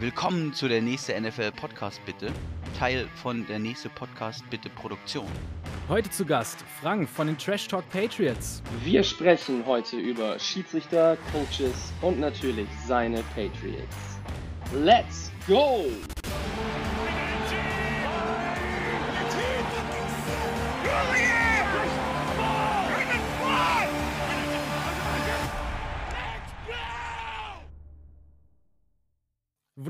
Willkommen zu der nächste NFL Podcast Bitte, Teil von der nächste Podcast Bitte Produktion. Heute zu Gast Frank von den Trash Talk Patriots. Wir sprechen heute über Schiedsrichter, Coaches und natürlich seine Patriots. Let's go!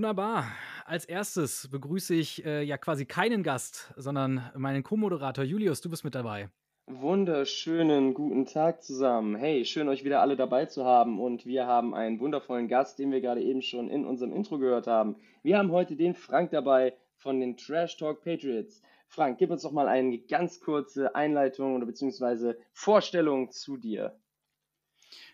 Wunderbar. Als erstes begrüße ich äh, ja quasi keinen Gast, sondern meinen Co-Moderator Julius, du bist mit dabei. Wunderschönen guten Tag zusammen. Hey, schön euch wieder alle dabei zu haben und wir haben einen wundervollen Gast, den wir gerade eben schon in unserem Intro gehört haben. Wir haben heute den Frank dabei von den Trash Talk Patriots. Frank, gib uns doch mal eine ganz kurze Einleitung oder beziehungsweise Vorstellung zu dir.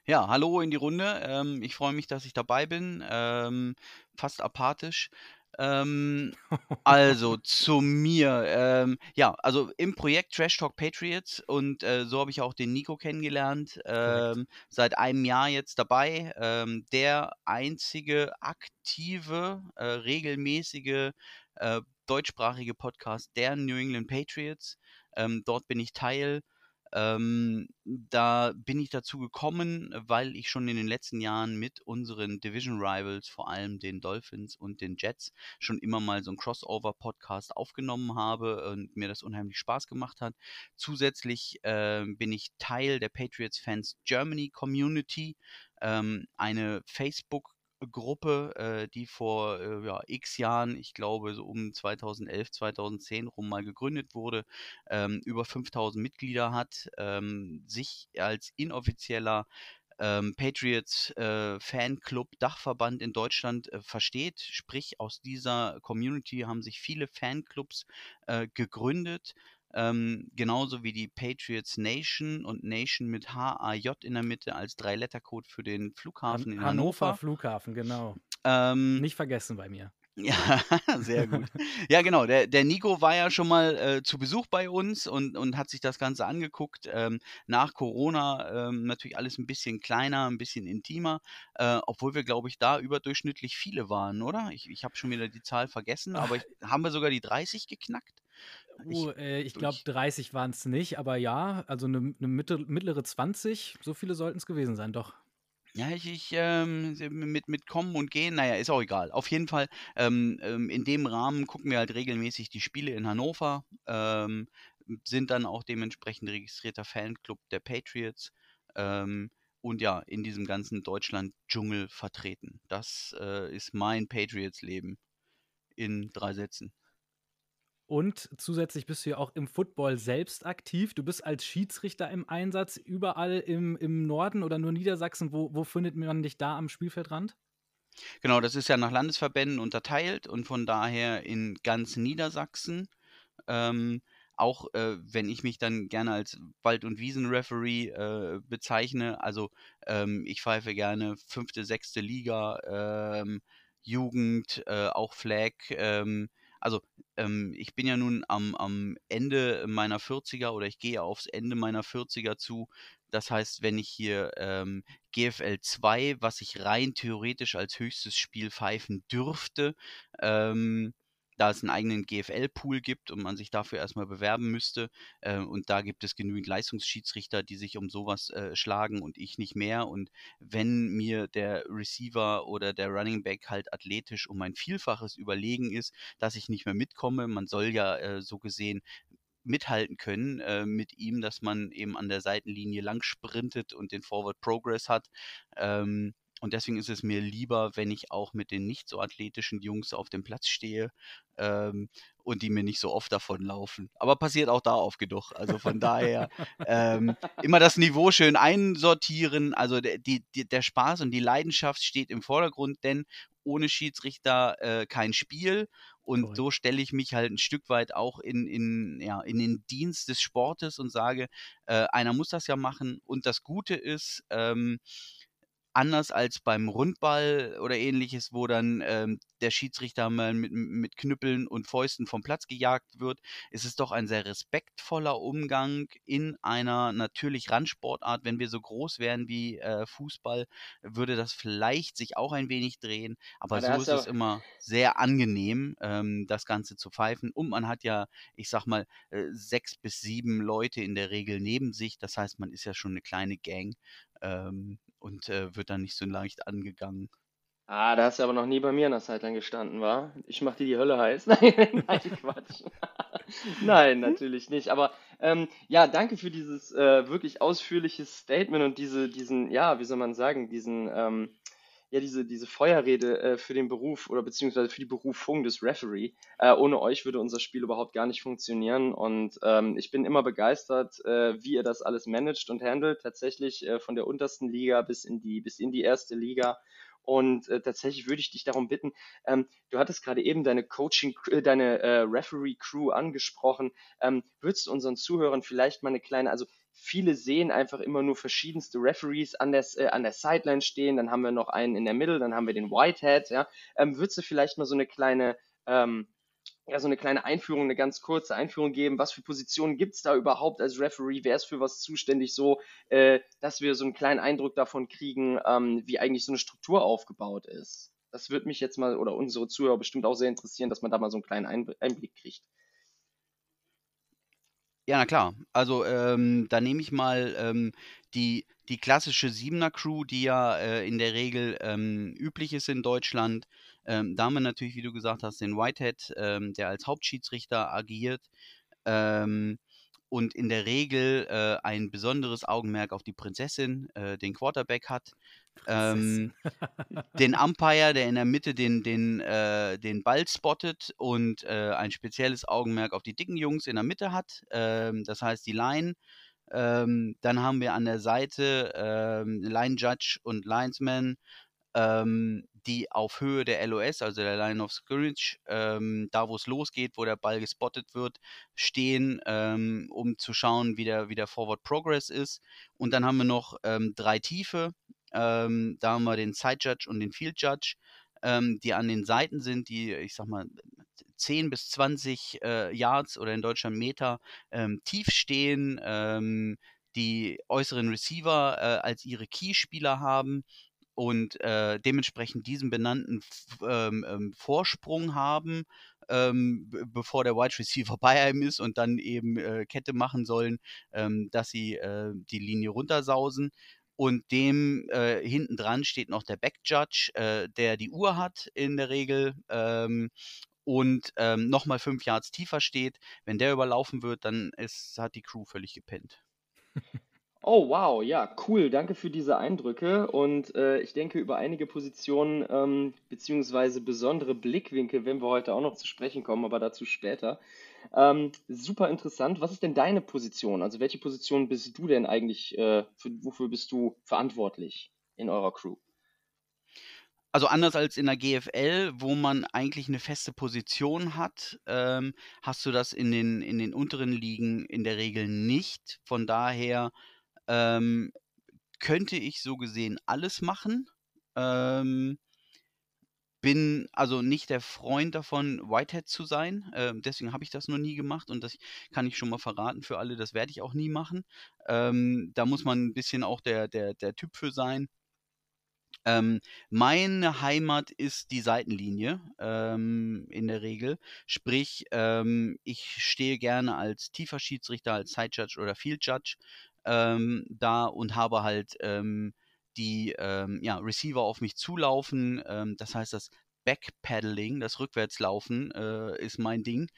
Ja, hallo in die Runde. Ähm, ich freue mich, dass ich dabei bin. Ähm, fast apathisch. Ähm, also zu mir. Ähm, ja, also im Projekt Trash Talk Patriots und äh, so habe ich auch den Nico kennengelernt. Ähm, seit einem Jahr jetzt dabei. Ähm, der einzige aktive, äh, regelmäßige äh, deutschsprachige Podcast der New England Patriots. Ähm, dort bin ich Teil. Ähm, da bin ich dazu gekommen, weil ich schon in den letzten Jahren mit unseren Division Rivals, vor allem den Dolphins und den Jets, schon immer mal so einen Crossover-Podcast aufgenommen habe und mir das unheimlich Spaß gemacht hat. Zusätzlich äh, bin ich Teil der Patriots Fans Germany Community, ähm, eine Facebook- Gruppe, äh, die vor äh, ja, x Jahren, ich glaube so um 2011, 2010 rum mal gegründet wurde, ähm, über 5000 Mitglieder hat, ähm, sich als inoffizieller ähm, Patriots äh, Fanclub Dachverband in Deutschland äh, versteht. Sprich, aus dieser Community haben sich viele Fanclubs äh, gegründet. Ähm, genauso wie die Patriots Nation und Nation mit H-A-J in der Mitte als Drei-Letter-Code für den Flughafen Han in Hannover. Hannover Flughafen, genau. Ähm, Nicht vergessen bei mir. ja, sehr gut. Ja, genau. Der, der Nico war ja schon mal äh, zu Besuch bei uns und, und hat sich das Ganze angeguckt. Ähm, nach Corona ähm, natürlich alles ein bisschen kleiner, ein bisschen intimer, äh, obwohl wir, glaube ich, da überdurchschnittlich viele waren, oder? Ich, ich habe schon wieder die Zahl vergessen, aber ich, haben wir sogar die 30 geknackt? Uh, äh, ich glaube, durch- 30 waren es nicht, aber ja, also eine ne Mitte, mittlere 20, so viele sollten es gewesen sein, doch. Ja, ich, ich ähm, mit, mit Kommen und Gehen, naja, ist auch egal. Auf jeden Fall, ähm, ähm, in dem Rahmen gucken wir halt regelmäßig die Spiele in Hannover, ähm, sind dann auch dementsprechend registrierter Fanclub der Patriots ähm, und ja, in diesem ganzen Deutschland-Dschungel vertreten. Das äh, ist mein Patriots-Leben in drei Sätzen. Und zusätzlich bist du ja auch im Football selbst aktiv. Du bist als Schiedsrichter im Einsatz überall im, im Norden oder nur Niedersachsen. Wo, wo findet man dich da am Spielfeldrand? Genau, das ist ja nach Landesverbänden unterteilt und von daher in ganz Niedersachsen. Ähm, auch äh, wenn ich mich dann gerne als Wald- und Wiesenreferee äh, bezeichne, also ähm, ich pfeife gerne fünfte, sechste Liga, ähm, Jugend, äh, auch Flag. Also ähm, ich bin ja nun am, am Ende meiner 40er oder ich gehe aufs Ende meiner 40er zu. Das heißt, wenn ich hier ähm, GFL 2, was ich rein theoretisch als höchstes Spiel pfeifen dürfte, ähm, da es einen eigenen GFL-Pool gibt und man sich dafür erstmal bewerben müsste. Äh, und da gibt es genügend Leistungsschiedsrichter, die sich um sowas äh, schlagen und ich nicht mehr. Und wenn mir der Receiver oder der Running Back halt athletisch um ein Vielfaches überlegen ist, dass ich nicht mehr mitkomme, man soll ja äh, so gesehen mithalten können äh, mit ihm, dass man eben an der Seitenlinie lang sprintet und den Forward Progress hat. Ähm, und deswegen ist es mir lieber, wenn ich auch mit den nicht so athletischen Jungs auf dem Platz stehe ähm, und die mir nicht so oft davonlaufen. Aber passiert auch da oft genug. Also von daher ähm, immer das Niveau schön einsortieren. Also der, die, die, der Spaß und die Leidenschaft steht im Vordergrund, denn ohne Schiedsrichter äh, kein Spiel. Und so stelle ich mich halt ein Stück weit auch in, in, ja, in den Dienst des Sportes und sage, äh, einer muss das ja machen. Und das Gute ist, ähm, anders als beim Rundball oder ähnliches, wo dann ähm, der Schiedsrichter mal mit, mit Knüppeln und Fäusten vom Platz gejagt wird, ist es doch ein sehr respektvoller Umgang in einer natürlich Randsportart. Wenn wir so groß wären wie äh, Fußball, würde das vielleicht sich auch ein wenig drehen. Aber da so ist es immer sehr angenehm, ähm, das Ganze zu pfeifen. Und man hat ja, ich sag mal, äh, sechs bis sieben Leute in der Regel neben sich. Das heißt, man ist ja schon eine kleine Gang ähm, und äh, wird dann nicht so leicht angegangen. Ah, da hast du aber noch nie bei mir an der Sideline gestanden, wa? Ich mach dir die Hölle heiß. Nein, nein, Quatsch. Nein, natürlich nicht. Aber ähm, ja, danke für dieses äh, wirklich ausführliches Statement und diese, diesen, ja, wie soll man sagen, diesen, ähm, ja, diese, diese Feuerrede äh, für den Beruf oder beziehungsweise für die Berufung des Referee. Äh, ohne euch würde unser Spiel überhaupt gar nicht funktionieren. Und ähm, ich bin immer begeistert, äh, wie ihr das alles managt und handelt. Tatsächlich äh, von der untersten Liga bis in die, bis in die erste Liga. Und äh, tatsächlich würde ich dich darum bitten, ähm, du hattest gerade eben deine Coaching, äh, deine Referee-Crew angesprochen. Ähm, würdest du unseren Zuhörern vielleicht mal eine kleine, also viele sehen einfach immer nur verschiedenste Referees an der, äh, an der Sideline stehen, dann haben wir noch einen in der Mitte, dann haben wir den Whitehead, ja. Ähm, würdest du vielleicht mal so eine kleine, ähm, ja, so eine kleine Einführung, eine ganz kurze Einführung geben. Was für Positionen gibt es da überhaupt als Referee? Wer ist für was zuständig? So, äh, dass wir so einen kleinen Eindruck davon kriegen, ähm, wie eigentlich so eine Struktur aufgebaut ist. Das würde mich jetzt mal oder unsere Zuhörer bestimmt auch sehr interessieren, dass man da mal so einen kleinen Einblick kriegt. Ja, na klar. Also ähm, da nehme ich mal ähm, die, die klassische Siebener-Crew, die ja äh, in der Regel ähm, üblich ist in Deutschland. Ähm, da haben wir natürlich, wie du gesagt hast, den Whitehead, ähm, der als Hauptschiedsrichter agiert ähm, und in der Regel äh, ein besonderes Augenmerk auf die Prinzessin, äh, den Quarterback hat. Ähm, den Umpire, der in der Mitte den, den, äh, den Ball spottet und äh, ein spezielles Augenmerk auf die dicken Jungs in der Mitte hat. Ähm, das heißt, die Line. Ähm, dann haben wir an der Seite ähm, Line Judge und Linesman, ähm, die auf Höhe der LOS, also der Line of Scrimmage, ähm, da wo es losgeht, wo der Ball gespottet wird, stehen, ähm, um zu schauen, wie der, wie der Forward Progress ist. Und dann haben wir noch ähm, drei Tiefe. Ähm, da haben wir den Side Judge und den Field Judge, ähm, die an den Seiten sind, die, ich sag mal, 10 bis 20 äh, Yards oder in Deutschland Meter ähm, tief stehen, die äußeren Receiver äh, als ihre Keyspieler haben und äh, dementsprechend diesen benannten ähm, ähm, Vorsprung haben, ähm, bevor der Wide Receiver bei einem ist und dann eben äh, Kette machen sollen, ähm, dass sie äh, die Linie runtersausen. Und dem äh, hinten dran steht noch der Back Judge, äh, der die Uhr hat in der Regel ähm, und ähm, nochmal fünf Yards tiefer steht. Wenn der überlaufen wird, dann ist, hat die Crew völlig gepennt. Oh, wow, ja, cool. Danke für diese Eindrücke. Und äh, ich denke, über einige Positionen ähm, beziehungsweise besondere Blickwinkel werden wir heute auch noch zu sprechen kommen, aber dazu später. Ähm, super interessant. Was ist denn deine Position? Also welche Position bist du denn eigentlich, äh, für, wofür bist du verantwortlich in eurer Crew? Also anders als in der GFL, wo man eigentlich eine feste Position hat, ähm, hast du das in den, in den unteren Ligen in der Regel nicht. Von daher ähm, könnte ich so gesehen alles machen. Ähm, bin also nicht der Freund davon, Whitehead zu sein. Ähm, deswegen habe ich das noch nie gemacht und das kann ich schon mal verraten für alle. Das werde ich auch nie machen. Ähm, da muss man ein bisschen auch der, der, der Typ für sein. Ähm, meine Heimat ist die Seitenlinie ähm, in der Regel. Sprich, ähm, ich stehe gerne als tiefer Schiedsrichter, als Side Judge oder Field Judge ähm, da und habe halt ähm, die ähm, ja, Receiver auf mich zulaufen. das heißt, das Backpedaling, das Rückwärtslaufen äh, ist mein Ding.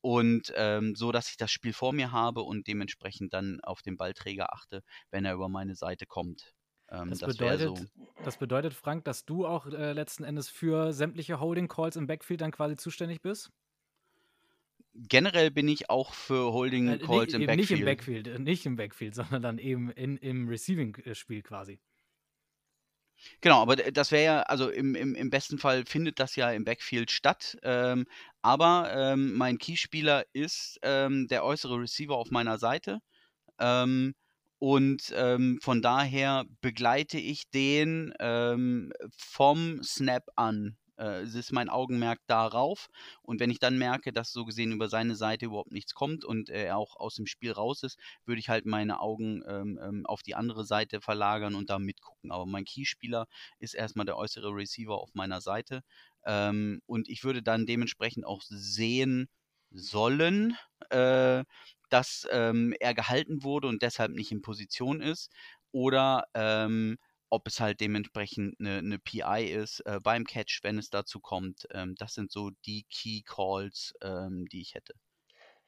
und so, dass ich das Spiel vor mir habe und dementsprechend dann auf den Ballträger achte, wenn er über meine Seite kommt. Ähm, das, das, bedeutet, so. das bedeutet, Frank, dass du auch äh, letzten Endes für sämtliche Holding Calls im Backfield dann quasi zuständig bist? Generell bin ich auch für Holding äh, Calls äh, im Backfield. Nicht im Backfield, äh, nicht im Backfield, sondern dann eben in, im Receiving-Spiel quasi. Genau, aber das wäre ja, also im, im, im besten Fall findet das ja im Backfield statt. Ähm, aber ähm, mein Keyspieler ist ähm, der äußere Receiver auf meiner Seite. Ähm, und ähm, von daher begleite ich den ähm, vom Snap an. Äh, es ist mein Augenmerk darauf. Und wenn ich dann merke, dass so gesehen über seine Seite überhaupt nichts kommt und er auch aus dem Spiel raus ist, würde ich halt meine Augen ähm, ähm, auf die andere Seite verlagern und da mitgucken. Aber mein Keyspieler ist erstmal der äußere Receiver auf meiner Seite. Ähm, und ich würde dann dementsprechend auch sehen sollen, äh, dass ähm, er gehalten wurde und deshalb nicht in Position ist. Oder ähm, ob es halt dementsprechend eine, eine PI ist äh, beim Catch, wenn es dazu kommt. Ähm, das sind so die Key Calls, ähm, die ich hätte.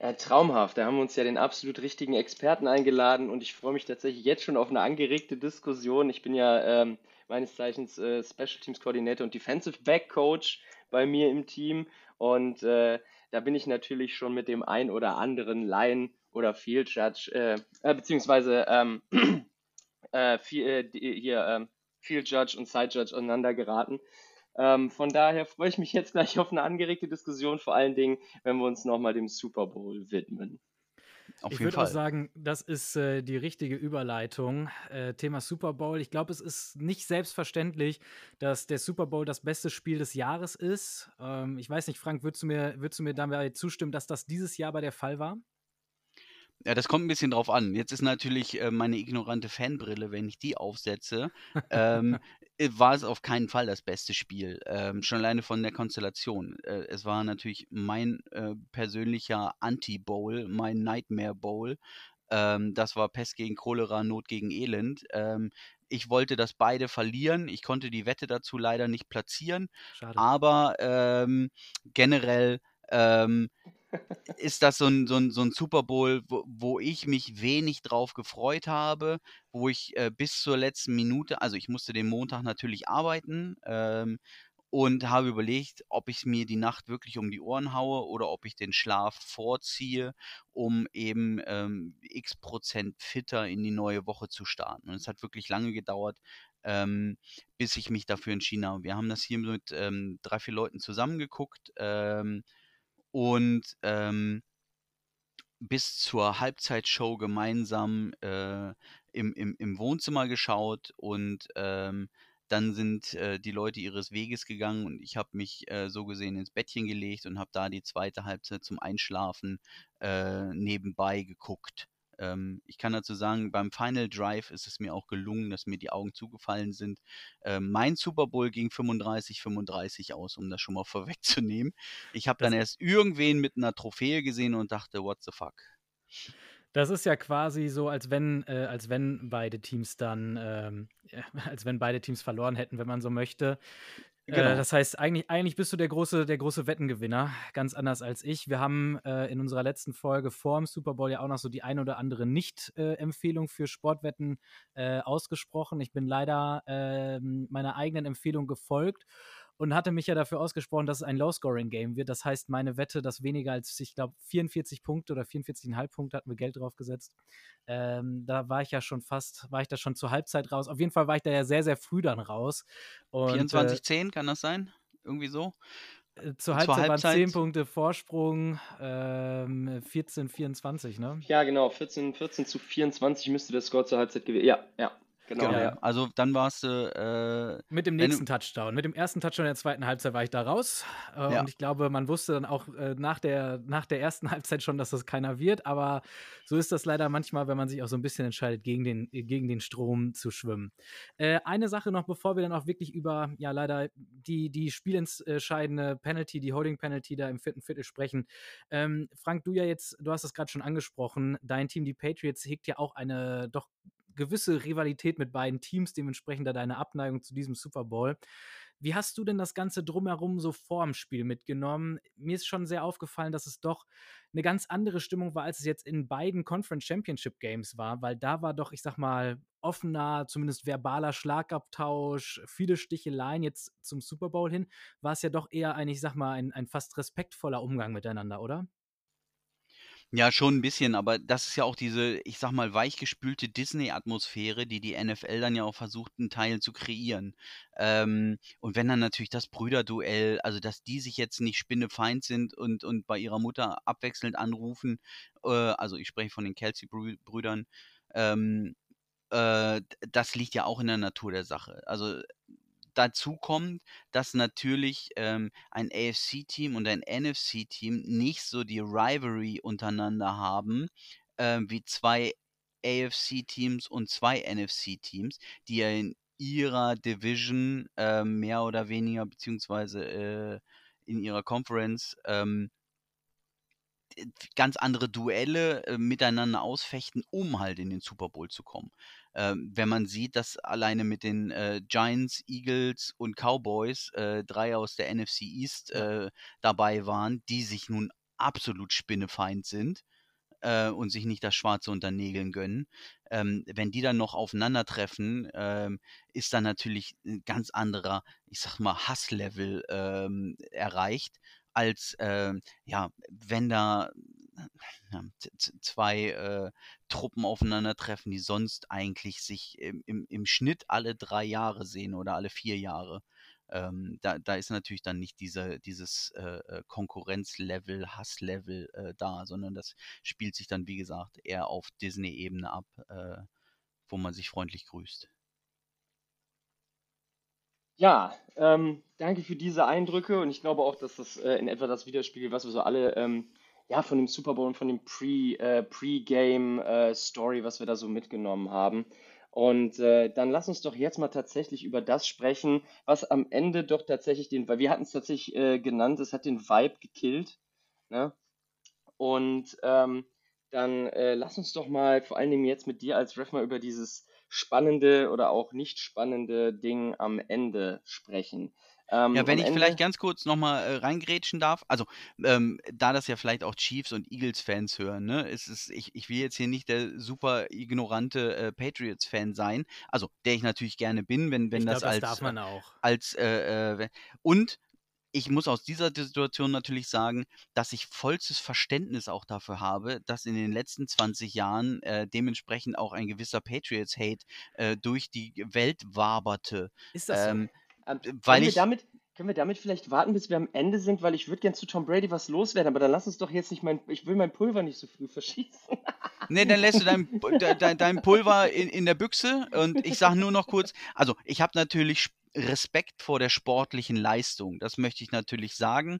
Ja, traumhaft. Da haben wir uns ja den absolut richtigen Experten eingeladen und ich freue mich tatsächlich jetzt schon auf eine angeregte Diskussion. Ich bin ja ähm, meines Zeichens äh, Special Teams Coordinator und Defensive Back Coach bei mir im Team und äh, da bin ich natürlich schon mit dem ein oder anderen Line oder Field Judge, äh, äh beziehungsweise ähm, äh, viel, äh, hier ähm, Field Judge und Side Judge aneinander geraten. Ähm, von daher freue ich mich jetzt gleich auf eine angeregte Diskussion, vor allen Dingen, wenn wir uns nochmal dem Super Bowl widmen. Auf ich würde auch sagen, das ist äh, die richtige Überleitung. Äh, Thema Super Bowl. Ich glaube, es ist nicht selbstverständlich, dass der Super Bowl das beste Spiel des Jahres ist. Ähm, ich weiß nicht, Frank, würdest du mir, würdest du mir dabei zustimmen, dass das dieses Jahr bei der Fall war? Ja, das kommt ein bisschen drauf an. Jetzt ist natürlich äh, meine ignorante Fanbrille, wenn ich die aufsetze, ähm, äh, war es auf keinen Fall das beste Spiel. Ähm, schon alleine von der Konstellation. Äh, es war natürlich mein äh, persönlicher Anti-Bowl, mein Nightmare Bowl. Ähm, das war Pest gegen Cholera, Not gegen Elend. Ähm, ich wollte, dass beide verlieren. Ich konnte die Wette dazu leider nicht platzieren. Schade. Aber ähm, generell ähm, ist das so ein, so ein, so ein Super Bowl, wo, wo ich mich wenig drauf gefreut habe, wo ich äh, bis zur letzten Minute, also ich musste den Montag natürlich arbeiten ähm, und habe überlegt, ob ich mir die Nacht wirklich um die Ohren haue oder ob ich den Schlaf vorziehe, um eben ähm, x Prozent fitter in die neue Woche zu starten. Und es hat wirklich lange gedauert, ähm, bis ich mich dafür entschieden habe. Wir haben das hier mit ähm, drei, vier Leuten zusammengeguckt. Ähm, und ähm, bis zur Halbzeitshow gemeinsam äh, im, im, im Wohnzimmer geschaut und ähm, dann sind äh, die Leute ihres Weges gegangen und ich habe mich äh, so gesehen ins Bettchen gelegt und habe da die zweite Halbzeit zum Einschlafen äh, nebenbei geguckt. Ähm, ich kann dazu sagen, beim Final Drive ist es mir auch gelungen, dass mir die Augen zugefallen sind. Ähm, mein Super Bowl ging 35-35 aus, um das schon mal vorwegzunehmen. Ich habe dann erst irgendwen mit einer Trophäe gesehen und dachte, what the fuck. Das ist ja quasi so, als wenn, äh, als wenn beide Teams dann, ähm, als wenn beide Teams verloren hätten, wenn man so möchte. Genau. Äh, das heißt, eigentlich, eigentlich bist du der große, der große Wettengewinner, ganz anders als ich. Wir haben äh, in unserer letzten Folge vor dem Super Bowl ja auch noch so die ein oder andere Nicht-Empfehlung für Sportwetten äh, ausgesprochen. Ich bin leider ähm, meiner eigenen Empfehlung gefolgt und hatte mich ja dafür ausgesprochen, dass es ein Low-Scoring-Game wird. Das heißt, meine Wette, dass weniger als, ich glaube, 44 Punkte oder 44,5 Punkte hatten wir Geld drauf gesetzt. Ähm, da war ich ja schon fast, war ich da schon zur Halbzeit raus. Auf jeden Fall war ich da ja sehr, sehr früh dann raus. 24,10 äh, kann das sein? Irgendwie so? Äh, zur Halbzeit, Zur Halbzeit waren 10 Punkte Vorsprung, ähm, 14, 24, ne? Ja, genau, 14, 14 zu 24 müsste der Score zur Halbzeit gewesen. Ja, ja. Genau. genau. Ja. Also dann warst du. Äh, mit dem nächsten Touchdown. Mit dem ersten Touchdown in der zweiten Halbzeit war ich da raus. Äh, ja. Und ich glaube, man wusste dann auch äh, nach, der, nach der ersten Halbzeit schon, dass das keiner wird. Aber so ist das leider manchmal, wenn man sich auch so ein bisschen entscheidet, gegen den, gegen den Strom zu schwimmen. Äh, eine Sache noch, bevor wir dann auch wirklich über, ja, leider die, die spielentscheidende Penalty, die Holding Penalty da im vierten Viertel sprechen. Ähm, Frank, du ja jetzt, du hast es gerade schon angesprochen, dein Team, die Patriots, hegt ja auch eine doch gewisse Rivalität mit beiden Teams, dementsprechend da deine Abneigung zu diesem Super Bowl. Wie hast du denn das Ganze drumherum so vor dem Spiel mitgenommen? Mir ist schon sehr aufgefallen, dass es doch eine ganz andere Stimmung war, als es jetzt in beiden Conference Championship Games war, weil da war doch, ich sag mal, offener, zumindest verbaler Schlagabtausch, viele Sticheleien. Jetzt zum Super Bowl hin war es ja doch eher ein, ich sag mal, ein, ein fast respektvoller Umgang miteinander, oder? Ja, schon ein bisschen, aber das ist ja auch diese, ich sag mal, weichgespülte Disney-Atmosphäre, die die NFL dann ja auch versucht, 'n Teil zu kreieren. Ähm, und wenn dann natürlich das Brüderduell also, dass die sich jetzt nicht spinnefeind sind und und bei ihrer Mutter abwechselnd anrufen, äh, also, ich spreche von den Kelsey Brüdern, ähm, äh, das liegt ja auch in der Natur der Sache. Also dazu kommt, dass natürlich ähm, ein AFC-Team und ein NFC-Team nicht so die Rivalry untereinander haben, äh, wie zwei AFC-Teams und zwei NFC-Teams, die ja in ihrer Division äh, mehr oder weniger, beziehungsweise äh, in ihrer Conference, ähm, ganz andere Duelle äh, miteinander ausfechten, um halt in den Super Bowl zu kommen. Ähm, wenn man sieht, dass alleine mit den äh, Giants, Eagles und Cowboys äh, drei aus der NFC East äh, dabei waren, die sich nun absolut spinnefeind sind äh, und sich nicht das Schwarze unter Nägeln gönnen. Ähm, wenn die dann noch aufeinandertreffen, ähm, ist dann natürlich ein ganz anderer, ich sag mal, Hasslevel ähm, erreicht als äh, ja, wenn da zwei äh, Truppen aufeinandertreffen, die sonst eigentlich sich im, im, im Schnitt alle drei Jahre sehen oder alle vier Jahre. Ähm, da, da ist natürlich dann nicht diese, dieses äh, äh, Konkurrenzlevel, Hasslevel äh, da, sondern das spielt sich dann, wie gesagt, eher auf Disney-Ebene ab, äh, wo man sich freundlich grüßt. Ja, ähm, danke für diese Eindrücke und ich glaube auch, dass das äh, in etwa das widerspiegelt, was wir so alle ähm, ja, von dem Super Bowl und von dem Pre, äh, Pre-Game äh, was wir da so mitgenommen haben. Und äh, dann lass uns doch jetzt mal tatsächlich über das sprechen, was am Ende doch tatsächlich den, weil wir hatten es tatsächlich äh, genannt, es hat den Vibe gekillt. Ne? Und ähm, dann äh, lass uns doch mal vor allen Dingen jetzt mit dir als Ref mal über dieses spannende oder auch nicht spannende Ding am Ende sprechen. Ähm, ja, wenn ich Ende... vielleicht ganz kurz nochmal äh, reingrätschen darf, also ähm, da das ja vielleicht auch Chiefs und Eagles-Fans hören, ne, ist es, ich, ich will jetzt hier nicht der super ignorante äh, Patriots-Fan sein, also der ich natürlich gerne bin, wenn, wenn ich das, glaub, das als, darf man auch. als äh, äh und ich muss aus dieser Situation natürlich sagen, dass ich vollstes Verständnis auch dafür habe, dass in den letzten 20 Jahren äh, dementsprechend auch ein gewisser Patriots-Hate äh, durch die Welt waberte. Ist das so? Ähm, ähm, weil ich, damit, können wir damit vielleicht warten, bis wir am Ende sind, weil ich würde gern zu Tom Brady was loswerden, aber dann lass uns doch jetzt nicht mein, ich will mein Pulver nicht so früh verschießen. nee, dann lässt du dein, dein, dein Pulver in, in der Büchse und ich sage nur noch kurz, also ich habe natürlich Respekt vor der sportlichen Leistung. Das möchte ich natürlich sagen.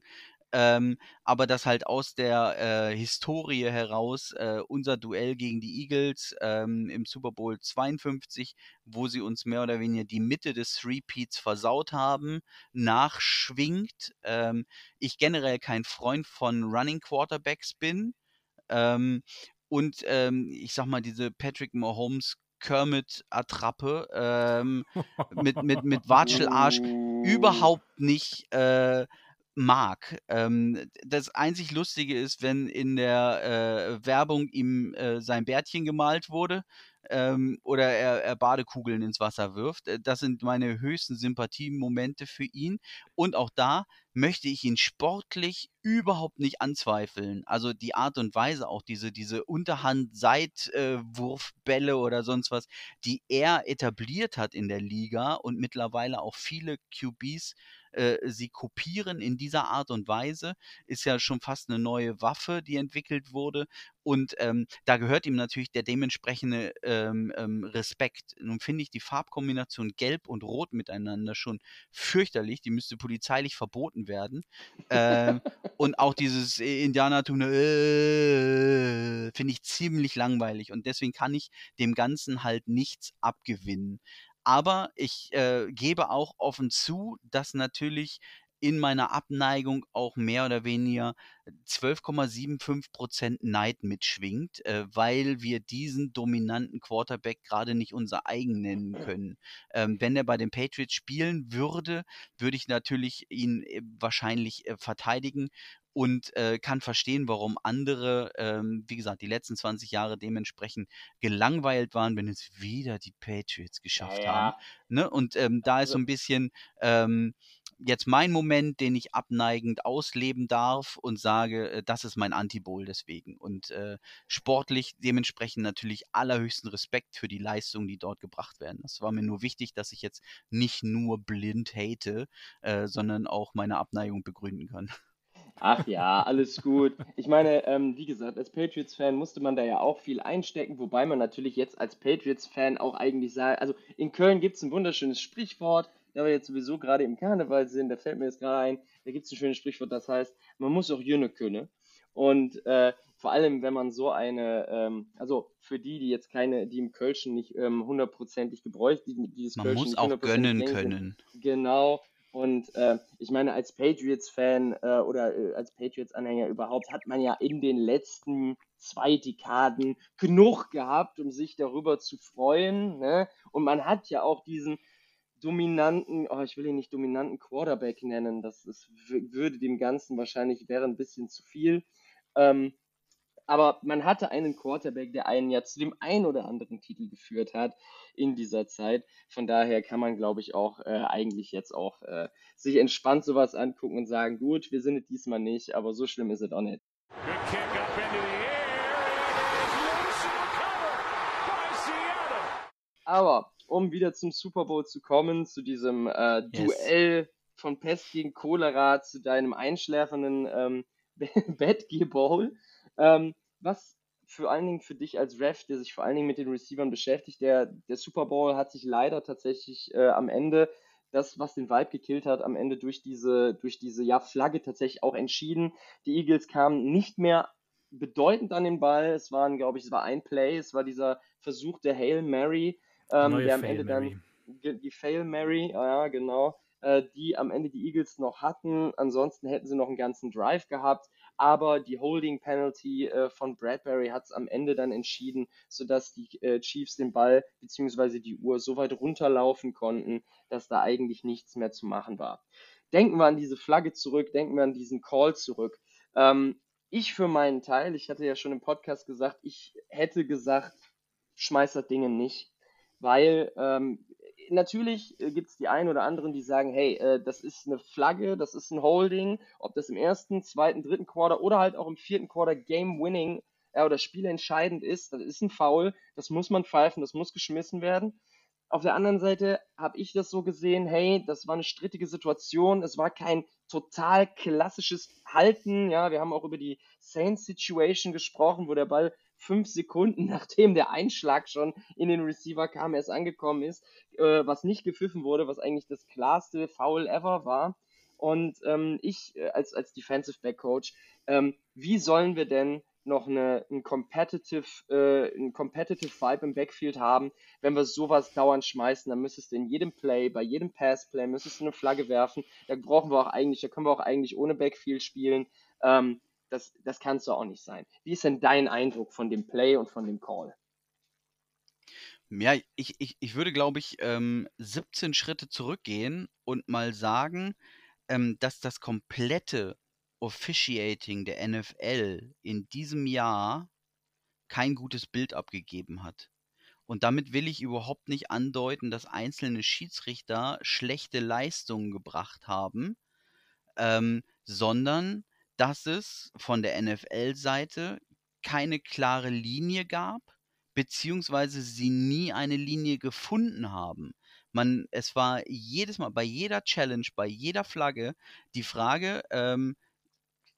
Ähm, aber dass halt aus der äh, Historie heraus äh, unser Duell gegen die Eagles ähm, im Super Bowl 52, wo sie uns mehr oder weniger die Mitte des Three-Peats versaut haben, nachschwingt. Ähm, ich generell kein Freund von Running Quarterbacks bin. Ähm, und ähm, ich sag mal, diese Patrick Mahomes Kermit-Attrappe ähm, mit, mit, mit Watschelarsch überhaupt nicht äh, mag. Ähm, das einzig Lustige ist, wenn in der äh, Werbung ihm äh, sein Bärtchen gemalt wurde ähm, oder er, er, Badekugeln ins Wasser wirft. Äh, das sind meine höchsten Sympathiemomente für ihn. Und auch da möchte ich ihn sportlich überhaupt nicht anzweifeln. Also die Art und Weise, auch diese, diese Unterhand-Seitwurfbälle oder sonst was, die er etabliert hat in der Liga und mittlerweile auch viele QBs äh, sie kopieren in dieser Art und Weise, ist ja schon fast eine neue Waffe, die entwickelt wurde. Und ähm, da gehört ihm natürlich der dementsprechende ähm, ähm, Respekt. Nun finde ich die Farbkombination Gelb und Rot miteinander schon fürchterlich. Die müsste polizeilich verboten werden. ähm, und auch dieses Indianertum äh, finde ich ziemlich langweilig. Und deswegen kann ich dem Ganzen halt nichts abgewinnen. Aber ich äh, gebe auch offen zu, dass natürlich in meiner Abneigung auch mehr oder weniger 12,75% Neid mitschwingt, äh, weil wir diesen dominanten Quarterback gerade nicht unser eigen nennen können. Ähm, wenn er bei den Patriots spielen würde, würde ich natürlich ihn äh, wahrscheinlich äh, verteidigen und äh, kann verstehen, warum andere, ähm, wie gesagt, die letzten 20 Jahre dementsprechend gelangweilt waren, wenn es wieder die Patriots geschafft ja, ja. haben. Ne? Und ähm, da ist so also ein bisschen ähm, jetzt mein Moment, den ich abneigend ausleben darf und sage, äh, das ist mein Anti-Bowl deswegen. Und äh, sportlich dementsprechend natürlich allerhöchsten Respekt für die Leistungen, die dort gebracht werden. Das war mir nur wichtig, dass ich jetzt nicht nur blind hate, äh, sondern auch meine Abneigung begründen kann. Ach ja, alles gut. Ich meine, ähm, wie gesagt, als Patriots-Fan musste man da ja auch viel einstecken, wobei man natürlich jetzt als Patriots-Fan auch eigentlich sagt, also in Köln gibt es ein wunderschönes Sprichwort, da wir jetzt sowieso gerade im Karneval sind, da fällt mir jetzt gerade ein, da gibt es ein schönes Sprichwort, das heißt, man muss auch Jüne können. Und äh, vor allem, wenn man so eine, ähm, also für die, die jetzt keine, die im Kölschen nicht ähm, hundertprozentig gebräucht, die, die das Man Kölschen muss auch gönnen können. Genau. Und äh, ich meine, als Patriots-Fan äh, oder äh, als Patriots-Anhänger überhaupt hat man ja in den letzten zwei Dekaden genug gehabt, um sich darüber zu freuen. Ne? Und man hat ja auch diesen dominanten, oh, ich will ihn nicht dominanten Quarterback nennen, das ist, würde dem Ganzen wahrscheinlich wäre ein bisschen zu viel. Ähm, aber man hatte einen Quarterback, der einen ja zu dem einen oder anderen Titel geführt hat in dieser Zeit. Von daher kann man, glaube ich, auch äh, eigentlich jetzt auch äh, sich entspannt sowas angucken und sagen, gut, wir sind es diesmal nicht, aber so schlimm ist es auch nicht. Aber um wieder zum Super Bowl zu kommen, zu diesem äh, yes. Duell von Pest gegen Cholera, zu deinem einschläfernden ähm, Bettgear Bowl. Ähm, was vor allen Dingen für dich als Ref, der sich vor allen Dingen mit den Receivern beschäftigt, der, der Super Bowl hat sich leider tatsächlich äh, am Ende das, was den Vibe gekillt hat, am Ende durch diese, durch diese ja, Flagge tatsächlich auch entschieden. Die Eagles kamen nicht mehr bedeutend an den Ball. Es waren, glaube ich, es war ein Play, es war dieser Versuch der Hail Mary, ähm, der am Ende Mary. dann die Fail Mary, ja, genau, äh, die am Ende die Eagles noch hatten. Ansonsten hätten sie noch einen ganzen Drive gehabt aber die Holding Penalty äh, von Bradbury hat es am Ende dann entschieden, sodass die äh, Chiefs den Ball bzw. die Uhr so weit runterlaufen konnten, dass da eigentlich nichts mehr zu machen war. Denken wir an diese Flagge zurück, denken wir an diesen Call zurück. Ähm, ich für meinen Teil, ich hatte ja schon im Podcast gesagt, ich hätte gesagt, schmeiß das Ding nicht, weil ähm, natürlich äh, gibt es die einen oder anderen, die sagen, hey, äh, das ist eine Flagge, das ist ein Holding, ob das im ersten, zweiten, dritten Quarter oder halt auch im vierten Quarter Game-Winning äh, oder spielentscheidend ist, das ist ein Foul, das muss man pfeifen, das muss geschmissen werden. Auf der anderen Seite habe ich das so gesehen, hey, das war eine strittige Situation, es war kein total klassisches Halten, ja, wir haben auch über die Saints Situation gesprochen, wo der Ball fünf Sekunden nachdem der Einschlag schon in den Receiver kam, erst angekommen ist, äh, was nicht gepfiffen wurde, was eigentlich das klarste Foul ever war. Und ähm, ich äh, als, als Defensive Back Coach, ähm, wie sollen wir denn noch eine, ein competitive, äh, ein competitive Vibe im Backfield haben, wenn wir sowas dauernd schmeißen, dann müsstest du in jedem Play, bei jedem Passplay, müsstest du eine Flagge werfen. Da brauchen wir auch eigentlich, da können wir auch eigentlich ohne Backfield spielen. Ähm, das, das kann es doch auch nicht sein. Wie ist denn dein Eindruck von dem Play und von dem Call? Ja, ich, ich, ich würde, glaube ich, ähm, 17 Schritte zurückgehen und mal sagen, ähm, dass das komplette Officiating der NFL in diesem Jahr kein gutes Bild abgegeben hat. Und damit will ich überhaupt nicht andeuten, dass einzelne Schiedsrichter schlechte Leistungen gebracht haben, ähm, sondern dass es von der NFL-Seite keine klare Linie gab, beziehungsweise sie nie eine Linie gefunden haben. Man, es war jedes Mal bei jeder Challenge, bei jeder Flagge die Frage, ähm,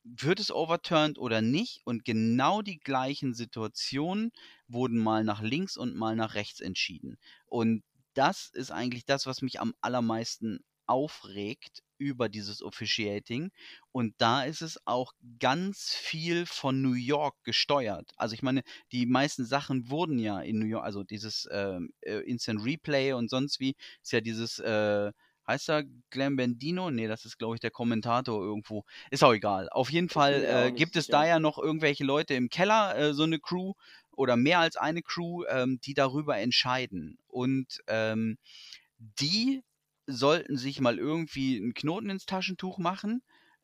wird es overturned oder nicht? Und genau die gleichen Situationen wurden mal nach links und mal nach rechts entschieden. Und das ist eigentlich das, was mich am allermeisten aufregt über dieses Officiating. Und da ist es auch ganz viel von New York gesteuert. Also ich meine, die meisten Sachen wurden ja in New York, also dieses ähm, äh, Instant Replay und sonst wie, ist ja dieses, äh, heißt er Glenn Bendino? Nee, das ist, glaube ich, der Kommentator irgendwo. Ist auch egal. Auf jeden Fall äh, gibt es da ja noch irgendwelche Leute im Keller, äh, so eine Crew oder mehr als eine Crew, ähm, die darüber entscheiden. Und ähm, die sollten sich mal irgendwie einen Knoten ins Taschentuch machen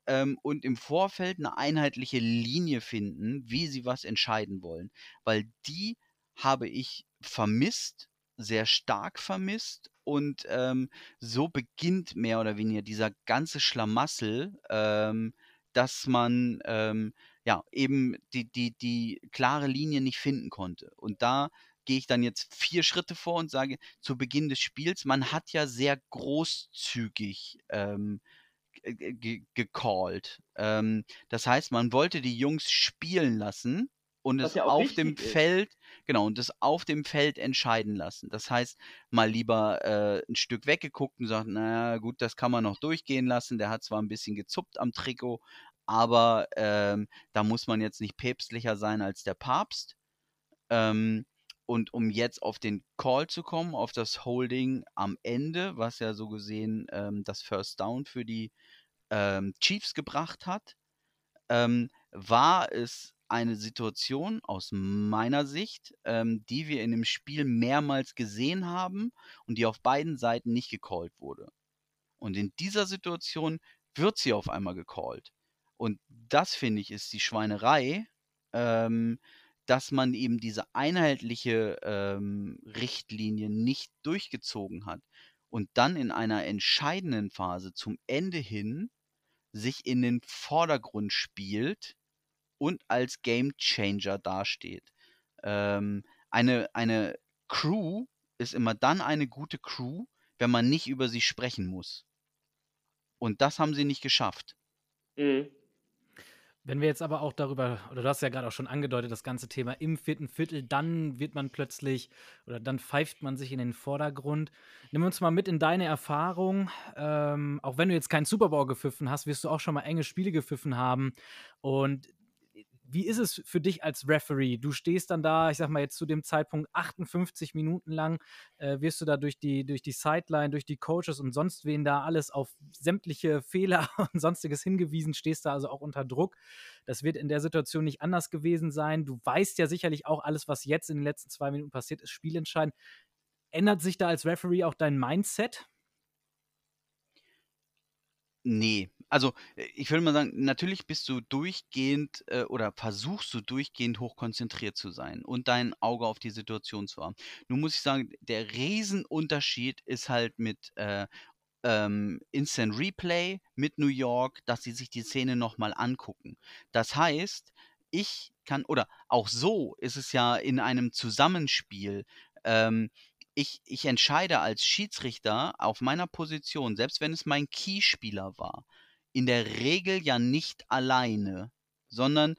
ähm, und im Vorfeld eine einheitliche Linie finden, wie sie was entscheiden wollen. Weil die habe ich vermisst, sehr stark vermisst und ähm, so beginnt mehr oder weniger dieser ganze Schlamassel, ähm, dass man ähm, ja eben die, die, die klare Linie nicht finden konnte. Und da gehe ich dann jetzt vier Schritte vor und sage, zu Beginn des Spiels, man hat ja sehr großzügig ähm, gecallt. Ähm, das heißt, man wollte die Jungs spielen lassen und Was es ja auf dem ist. Feld, genau, und es auf dem Feld entscheiden lassen. Das heißt, mal lieber äh, ein Stück weggeguckt und sagt, naja, gut, das kann man noch durchgehen lassen. Der hat zwar ein bisschen gezuppt am Trikot, aber ähm, da muss man jetzt nicht päpstlicher sein als der Papst. Ähm, und um jetzt auf den Call zu kommen, auf das Holding am Ende, was ja so gesehen ähm, das First Down für die ähm, Chiefs gebracht hat, ähm, war es eine Situation aus meiner Sicht, ähm, die wir in dem Spiel mehrmals gesehen haben und die auf beiden Seiten nicht gecallt wurde. Und in dieser Situation wird sie auf einmal gecallt. Und das finde ich ist die Schweinerei, ähm, dass man eben diese einheitliche ähm, Richtlinie nicht durchgezogen hat und dann in einer entscheidenden Phase zum Ende hin sich in den Vordergrund spielt und als Game Changer dasteht. Ähm, eine, eine Crew ist immer dann eine gute Crew, wenn man nicht über sie sprechen muss. Und das haben sie nicht geschafft. Mhm. Wenn wir jetzt aber auch darüber, oder du hast ja gerade auch schon angedeutet, das ganze Thema im vierten Viertel, dann wird man plötzlich oder dann pfeift man sich in den Vordergrund. Nimm uns mal mit in deine Erfahrung. Ähm, auch wenn du jetzt keinen Super Bowl gepfiffen hast, wirst du auch schon mal enge Spiele gepfiffen haben. Und wie ist es für dich als Referee? Du stehst dann da, ich sag mal jetzt zu dem Zeitpunkt 58 Minuten lang, äh, wirst du da durch die, durch die Sideline, durch die Coaches und sonst wen da alles auf sämtliche Fehler und sonstiges hingewiesen, stehst da also auch unter Druck. Das wird in der Situation nicht anders gewesen sein. Du weißt ja sicherlich auch, alles, was jetzt in den letzten zwei Minuten passiert, ist spielentscheidend. Ändert sich da als Referee auch dein Mindset? Nee, also äh, ich würde mal sagen, natürlich bist du durchgehend äh, oder versuchst du durchgehend hochkonzentriert zu sein und dein Auge auf die Situation zu haben. Nun muss ich sagen, der Riesenunterschied ist halt mit äh, ähm, Instant Replay mit New York, dass sie sich die Szene nochmal angucken. Das heißt, ich kann, oder auch so ist es ja in einem Zusammenspiel. Ähm, ich, ich entscheide als Schiedsrichter auf meiner Position, selbst wenn es mein Keyspieler war, in der Regel ja nicht alleine, sondern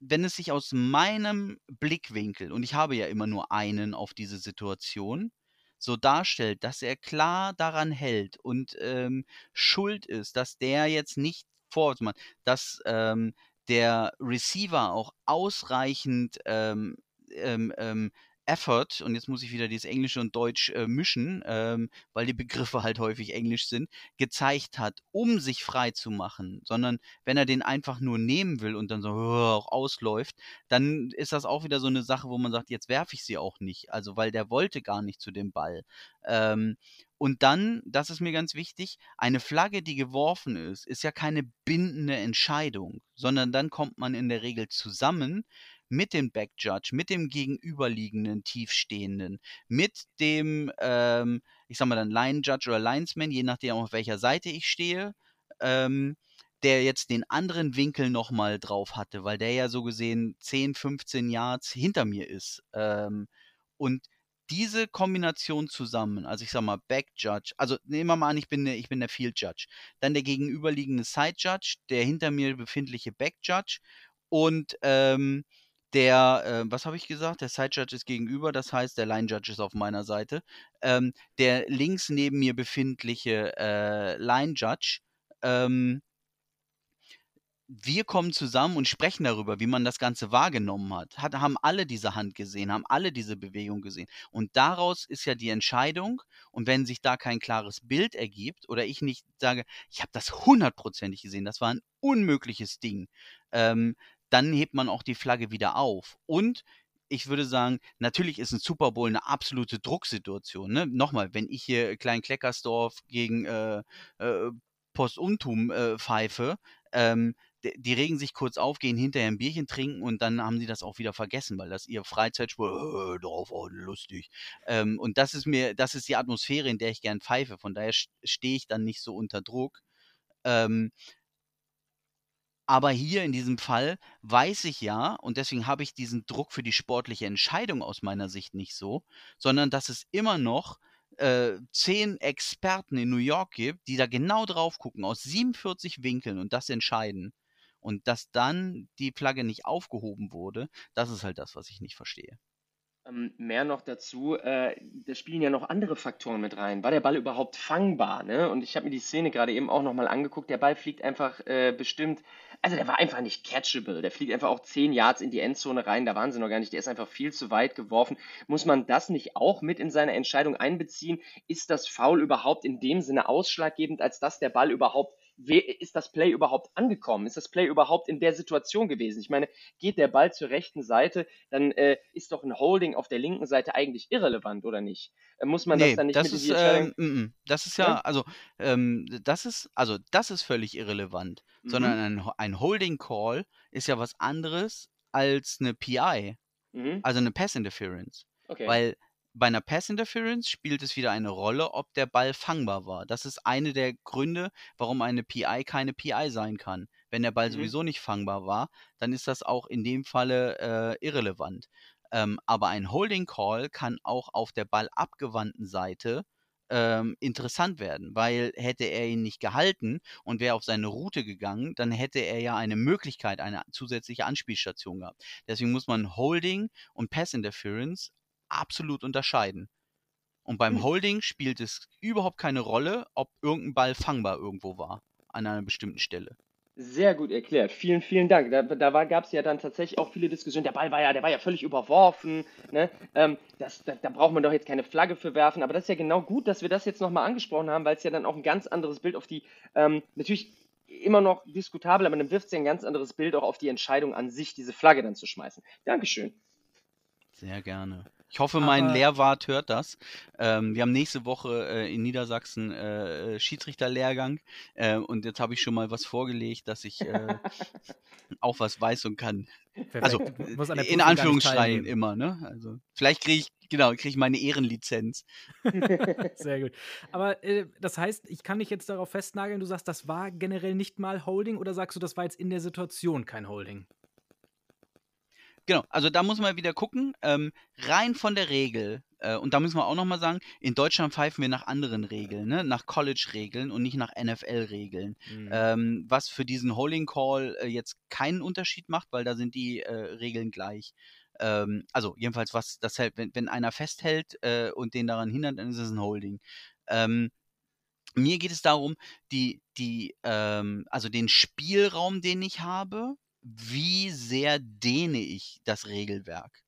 wenn es sich aus meinem Blickwinkel, und ich habe ja immer nur einen auf diese Situation, so darstellt, dass er klar daran hält und ähm, schuld ist, dass der jetzt nicht vorwärts macht, dass ähm, der Receiver auch ausreichend ähm, ähm, ähm Effort, und jetzt muss ich wieder dieses Englisch und Deutsch äh, mischen, ähm, weil die Begriffe halt häufig Englisch sind, gezeigt hat, um sich frei zu machen, sondern wenn er den einfach nur nehmen will und dann so auch ausläuft, dann ist das auch wieder so eine Sache, wo man sagt, jetzt werfe ich sie auch nicht, also weil der wollte gar nicht zu dem Ball. Ähm, und dann, das ist mir ganz wichtig, eine Flagge, die geworfen ist, ist ja keine bindende Entscheidung, sondern dann kommt man in der Regel zusammen, mit dem Backjudge, mit dem gegenüberliegenden Tiefstehenden, mit dem, ähm, ich sag mal dann Line Judge oder Linesman, je nachdem auf welcher Seite ich stehe, ähm, der jetzt den anderen Winkel nochmal drauf hatte, weil der ja so gesehen 10, 15 Yards hinter mir ist. Ähm, und diese Kombination zusammen, also ich sag mal Back Judge, also nehmen wir mal an, ich bin, der, ich bin der Field Judge, dann der gegenüberliegende Side Judge, der hinter mir befindliche Back Judge und ähm, der, äh, was habe ich gesagt? Der Side Judge ist gegenüber, das heißt, der Line Judge ist auf meiner Seite. Ähm, der links neben mir befindliche äh, Line Judge, ähm, wir kommen zusammen und sprechen darüber, wie man das Ganze wahrgenommen hat. hat. Haben alle diese Hand gesehen, haben alle diese Bewegung gesehen. Und daraus ist ja die Entscheidung. Und wenn sich da kein klares Bild ergibt oder ich nicht sage, ich habe das hundertprozentig gesehen, das war ein unmögliches Ding, ähm, dann hebt man auch die Flagge wieder auf. Und ich würde sagen, natürlich ist ein Super Bowl eine absolute Drucksituation. Ne? Nochmal, wenn ich hier Klein Kleckersdorf gegen äh, äh, Postumtum äh, pfeife, ähm, die, die, regen sich kurz auf, gehen hinterher ein Bierchen trinken und dann haben sie das auch wieder vergessen, weil das ihr Freizeitspur, äh, drauf, oh, lustig. Ähm, und das ist mir, das ist die Atmosphäre, in der ich gern pfeife. Von daher stehe ich dann nicht so unter Druck. Ähm, aber hier in diesem Fall weiß ich ja, und deswegen habe ich diesen Druck für die sportliche Entscheidung aus meiner Sicht nicht so, sondern dass es immer noch äh, zehn Experten in New York gibt, die da genau drauf gucken, aus 47 Winkeln und das entscheiden. Und dass dann die Flagge nicht aufgehoben wurde, das ist halt das, was ich nicht verstehe. Ähm, mehr noch dazu, äh, da spielen ja noch andere Faktoren mit rein. War der Ball überhaupt fangbar? Ne? Und ich habe mir die Szene gerade eben auch nochmal angeguckt. Der Ball fliegt einfach äh, bestimmt, also der war einfach nicht catchable. Der fliegt einfach auch 10 Yards in die Endzone rein. Da waren sie noch gar nicht. Der ist einfach viel zu weit geworfen. Muss man das nicht auch mit in seine Entscheidung einbeziehen? Ist das Foul überhaupt in dem Sinne ausschlaggebend, als dass der Ball überhaupt ist das Play überhaupt angekommen? Ist das Play überhaupt in der Situation gewesen? Ich meine, geht der Ball zur rechten Seite, dann äh, ist doch ein Holding auf der linken Seite eigentlich irrelevant, oder nicht? Äh, muss man nee, das dann nicht das mit ist, ähm, m -m. Das ist ja, ja? also, ähm, das ist, also, das ist völlig irrelevant. Mhm. Sondern ein, ein Holding Call ist ja was anderes als eine PI. Mhm. Also eine Pass Interference. Okay. Weil bei einer Pass Interference spielt es wieder eine Rolle, ob der Ball fangbar war. Das ist eine der Gründe, warum eine PI keine PI sein kann. Wenn der Ball mhm. sowieso nicht fangbar war, dann ist das auch in dem Falle äh, irrelevant. Ähm, aber ein Holding Call kann auch auf der ballabgewandten Seite ähm, interessant werden, weil hätte er ihn nicht gehalten und wäre auf seine Route gegangen, dann hätte er ja eine Möglichkeit, eine zusätzliche Anspielstation gehabt. Deswegen muss man Holding und Pass Interference absolut unterscheiden. Und beim hm. Holding spielt es überhaupt keine Rolle, ob irgendein Ball fangbar irgendwo war, an einer bestimmten Stelle. Sehr gut erklärt. Vielen, vielen Dank. Da, da gab es ja dann tatsächlich auch viele Diskussionen. Der Ball war ja, der war ja völlig überworfen. Ne? Ähm, das, da, da, braucht man doch jetzt keine Flagge für werfen. Aber das ist ja genau gut, dass wir das jetzt nochmal angesprochen haben, weil es ja dann auch ein ganz anderes Bild auf die, ähm, natürlich immer noch diskutabel, aber dann wirft es ja ein ganz anderes Bild auch auf die Entscheidung an sich, diese Flagge dann zu schmeißen. Dankeschön. Sehr gerne. Ich hoffe, mein Aber Lehrwart hört das. Ähm, wir haben nächste Woche äh, in Niedersachsen äh, äh Schiedsrichterlehrgang äh, und jetzt habe ich schon mal was vorgelegt, dass ich äh, auch was weiß und kann. Perfekt. Also in Anführungsstrichen immer, ne? Also vielleicht kriege ich genau kriege ich meine Ehrenlizenz. Sehr gut. Aber äh, das heißt, ich kann dich jetzt darauf festnageln. Du sagst, das war generell nicht mal Holding oder sagst du, das war jetzt in der Situation kein Holding? Genau, also da muss man wieder gucken, ähm, rein von der Regel, äh, und da müssen wir auch nochmal sagen, in Deutschland pfeifen wir nach anderen Regeln, ne? nach College-Regeln und nicht nach NFL-Regeln. Mhm. Ähm, was für diesen Holding Call äh, jetzt keinen Unterschied macht, weil da sind die äh, Regeln gleich. Ähm, also jedenfalls, was das hält, wenn, wenn einer festhält äh, und den daran hindert, dann ist es ein Holding. Ähm, mir geht es darum, die, die, ähm, also den Spielraum, den ich habe, wie sehr dehne ich das Regelwerk?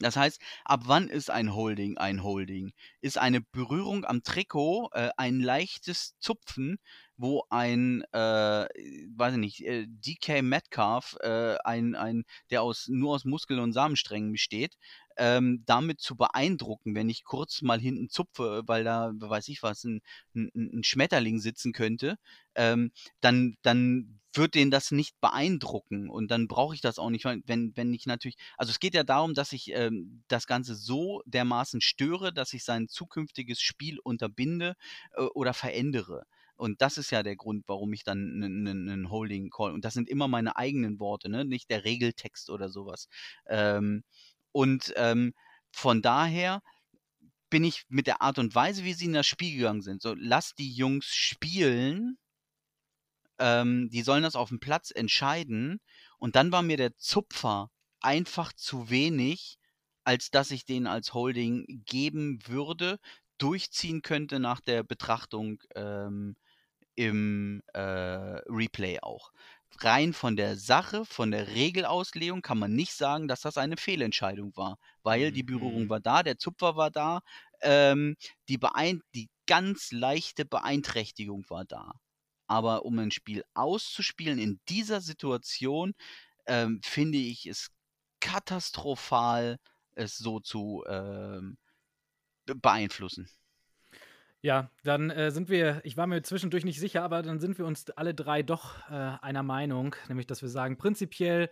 Das heißt, ab wann ist ein Holding ein Holding? Ist eine Berührung am Trikot äh, ein leichtes Zupfen, wo ein, äh, weiß ich nicht, äh, DK Metcalf, äh, ein, ein, der aus, nur aus Muskeln und Samensträngen besteht, ähm, damit zu beeindrucken, wenn ich kurz mal hinten zupfe, weil da, weiß ich was, ein, ein, ein Schmetterling sitzen könnte, ähm, dann, dann wird den das nicht beeindrucken und dann brauche ich das auch nicht, wenn, wenn ich natürlich, also es geht ja darum, dass ich ähm, das Ganze so dermaßen störe, dass ich sein zukünftiges Spiel unterbinde äh, oder verändere. Und das ist ja der Grund, warum ich dann einen Holding Call, und das sind immer meine eigenen Worte, ne? nicht der Regeltext oder sowas. Ähm, und ähm, von daher bin ich mit der Art und Weise, wie sie in das Spiel gegangen sind, so lass die Jungs spielen, ähm, die sollen das auf dem Platz entscheiden. Und dann war mir der Zupfer einfach zu wenig, als dass ich den als Holding geben würde, durchziehen könnte nach der Betrachtung ähm, im äh, Replay auch. Rein von der Sache, von der Regelauslegung kann man nicht sagen, dass das eine Fehlentscheidung war, weil die Berührung mhm. war da, der Zupfer war da, ähm, die, die ganz leichte Beeinträchtigung war da. Aber um ein Spiel auszuspielen in dieser Situation, ähm, finde ich es katastrophal, es so zu ähm, beeinflussen. Ja, dann äh, sind wir, ich war mir zwischendurch nicht sicher, aber dann sind wir uns alle drei doch äh, einer Meinung, nämlich dass wir sagen, prinzipiell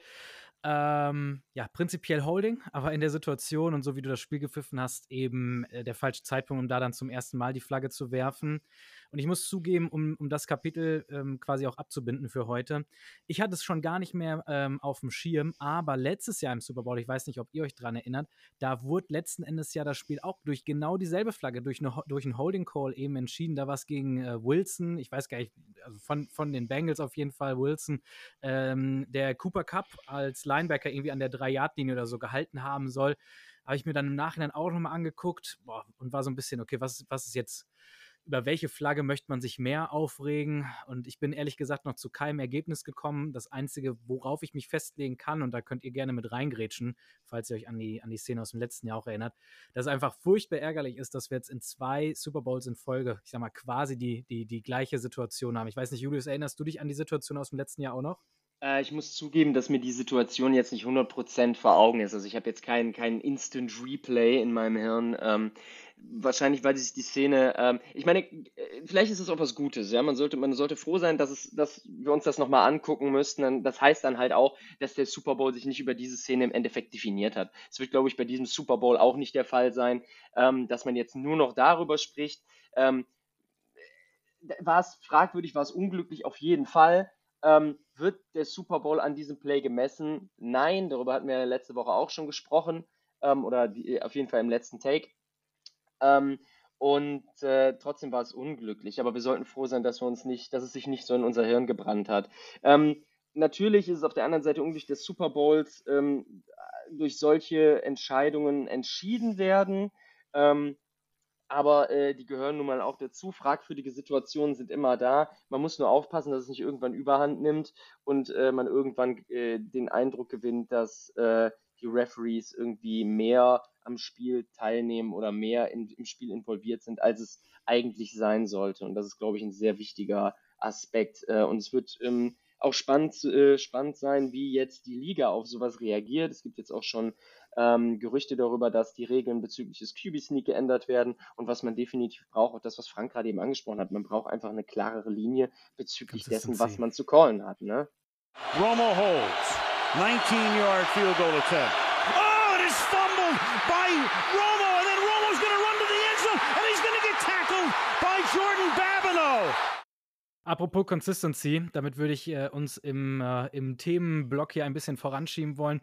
Ähm, ja, prinzipiell Holding, aber in der Situation und so wie du das Spiel gepfiffen hast, eben äh, der falsche Zeitpunkt, um da dann zum ersten Mal die Flagge zu werfen. Und ich muss zugeben, um, um das Kapitel ähm, quasi auch abzubinden für heute, ich hatte es schon gar nicht mehr ähm, auf dem Schirm, aber letztes Jahr im Super Bowl, ich weiß nicht, ob ihr euch daran erinnert, da wurde letzten Endes ja das Spiel auch durch genau dieselbe Flagge, durch, eine, durch einen Holding Call eben entschieden. Da war es gegen äh, Wilson, ich weiß gar nicht, also von, von den Bengals auf jeden Fall Wilson, ähm, der Cooper Cup als Linebacker irgendwie an der 3-Yard-Linie oder so gehalten haben soll. Habe ich mir dann im Nachhinein auch nochmal angeguckt boah, und war so ein bisschen, okay, was, was ist jetzt über welche Flagge möchte man sich mehr aufregen? Und ich bin ehrlich gesagt noch zu keinem Ergebnis gekommen. Das Einzige, worauf ich mich festlegen kann, und da könnt ihr gerne mit reingrätschen, falls ihr euch an die, an die Szene aus dem letzten Jahr auch erinnert, dass es einfach furchtbar ärgerlich ist, dass wir jetzt in zwei Super Bowls in Folge, ich sag mal, quasi die, die, die gleiche Situation haben. Ich weiß nicht, Julius, erinnerst du dich an die Situation aus dem letzten Jahr auch noch? Äh, ich muss zugeben, dass mir die Situation jetzt nicht 100% vor Augen ist. Also ich habe jetzt keinen kein Instant Replay in meinem Hirn. Ähm, wahrscheinlich, weil sich die Szene, ähm, ich meine, äh, vielleicht ist es auch was Gutes. Ja, man sollte, man sollte froh sein, dass es, dass wir uns das nochmal angucken müssten. Das heißt dann halt auch, dass der Super Bowl sich nicht über diese Szene im Endeffekt definiert hat. Es wird, glaube ich, bei diesem Super Bowl auch nicht der Fall sein, ähm, dass man jetzt nur noch darüber spricht. Ähm, war es fragwürdig, war es unglücklich auf jeden Fall. Ähm, wird der Super Bowl an diesem Play gemessen? Nein, darüber hatten wir letzte Woche auch schon gesprochen. Ähm, oder die, auf jeden Fall im letzten Take. Ähm, und äh, trotzdem war es unglücklich. Aber wir sollten froh sein, dass wir uns nicht, dass es sich nicht so in unser Hirn gebrannt hat. Ähm, natürlich ist es auf der anderen Seite unglücklich, dass Super Bowls ähm, durch solche Entscheidungen entschieden werden. Ähm, aber äh, die gehören nun mal auch dazu. Fragwürdige Situationen sind immer da. Man muss nur aufpassen, dass es nicht irgendwann überhand nimmt und äh, man irgendwann äh, den Eindruck gewinnt, dass äh, die Referees irgendwie mehr am Spiel teilnehmen oder mehr in, im Spiel involviert sind, als es eigentlich sein sollte. Und das ist, glaube ich, ein sehr wichtiger Aspekt. Äh, und es wird ähm, auch spannend, äh, spannend sein, wie jetzt die Liga auf sowas reagiert. Es gibt jetzt auch schon ähm, Gerüchte darüber, dass die Regeln bezüglich des QB-Sneak geändert werden und was man definitiv braucht, auch das, was Frank gerade eben angesprochen hat, man braucht einfach eine klarere Linie bezüglich dessen, was man zu callen hat. Ne? Romo holds. 19-yard field goal attempt. Oh, it is fumbled by Romo, and then Romo's going to run to the end zone, and he's going to get tackled by Jordan Babineau. Apropos Consistency, damit würde ich äh, uns im, äh, im Themenblock hier ein bisschen voranschieben wollen.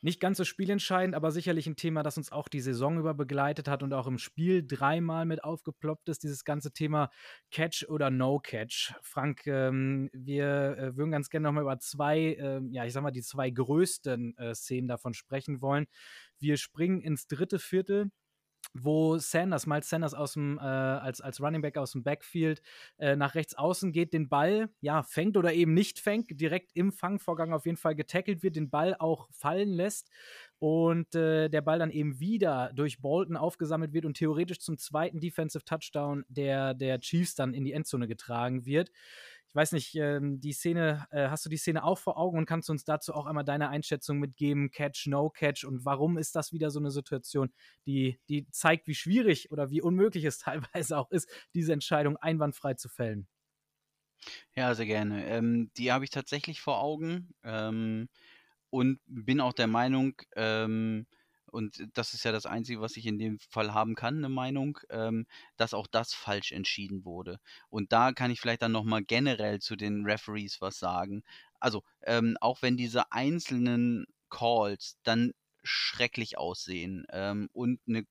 Nicht ganz so spielentscheidend, aber sicherlich ein Thema, das uns auch die Saison über begleitet hat und auch im Spiel dreimal mit aufgeploppt ist, dieses ganze Thema Catch oder No Catch. Frank, ähm, wir äh, würden ganz gerne nochmal über zwei, äh, ja, ich sag mal, die zwei größten äh, Szenen davon sprechen wollen. Wir springen ins dritte Viertel wo Sanders, Miles Sanders aus dem, äh, als, als Running Back aus dem Backfield äh, nach rechts außen geht, den Ball, ja, fängt oder eben nicht fängt, direkt im Fangvorgang auf jeden Fall getackelt wird, den Ball auch fallen lässt und äh, der Ball dann eben wieder durch Bolton aufgesammelt wird und theoretisch zum zweiten Defensive Touchdown der, der Chiefs dann in die Endzone getragen wird ich weiß nicht, ähm, die Szene, äh, hast du die Szene auch vor Augen und kannst du uns dazu auch einmal deine Einschätzung mitgeben, Catch, No Catch und warum ist das wieder so eine Situation, die, die zeigt, wie schwierig oder wie unmöglich es teilweise auch ist, diese Entscheidung einwandfrei zu fällen? Ja, sehr gerne. Ähm, die habe ich tatsächlich vor Augen ähm, und bin auch der Meinung, ähm, und das ist ja das Einzige, was ich in dem Fall haben kann, eine Meinung, ähm, dass auch das falsch entschieden wurde. Und da kann ich vielleicht dann nochmal generell zu den Referees was sagen. Also, ähm, auch wenn diese einzelnen Calls dann schrecklich aussehen ähm, und eine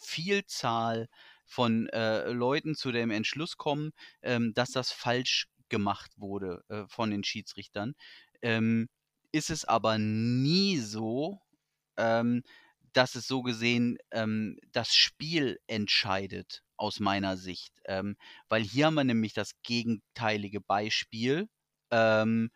Vielzahl von äh, Leuten zu dem Entschluss kommen, ähm, dass das falsch gemacht wurde äh, von den Schiedsrichtern, ähm, ist es aber nie so, ähm, dass es so gesehen ähm, das Spiel entscheidet, aus meiner Sicht. Ähm, weil hier haben wir nämlich das gegenteilige Beispiel, ähm,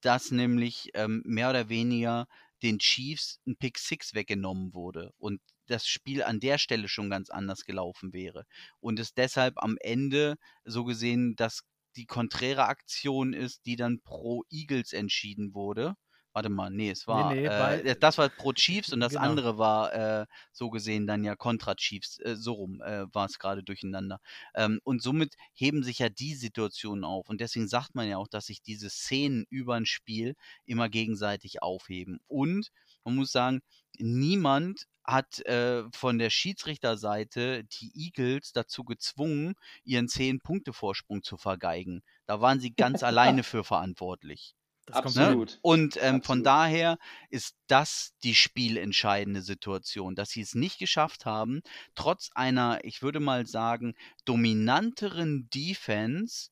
dass nämlich ähm, mehr oder weniger den Chiefs ein Pick Six weggenommen wurde und das Spiel an der Stelle schon ganz anders gelaufen wäre. Und es deshalb am Ende so gesehen, dass die konträre Aktion ist, die dann pro Eagles entschieden wurde Warte mal, nee, es war. Nee, nee, äh, das war pro Chiefs und das genau. andere war äh, so gesehen dann ja kontra Chiefs. Äh, so rum äh, war es gerade durcheinander. Ähm, und somit heben sich ja die Situationen auf. Und deswegen sagt man ja auch, dass sich diese Szenen über ein Spiel immer gegenseitig aufheben. Und man muss sagen, niemand hat äh, von der Schiedsrichterseite die Eagles dazu gezwungen, ihren 10-Punkte-Vorsprung zu vergeigen. Da waren sie ganz alleine für verantwortlich. Absolut. Ne? Und ähm, Absolut. von daher ist das die spielentscheidende Situation, dass sie es nicht geschafft haben, trotz einer, ich würde mal sagen, dominanteren Defense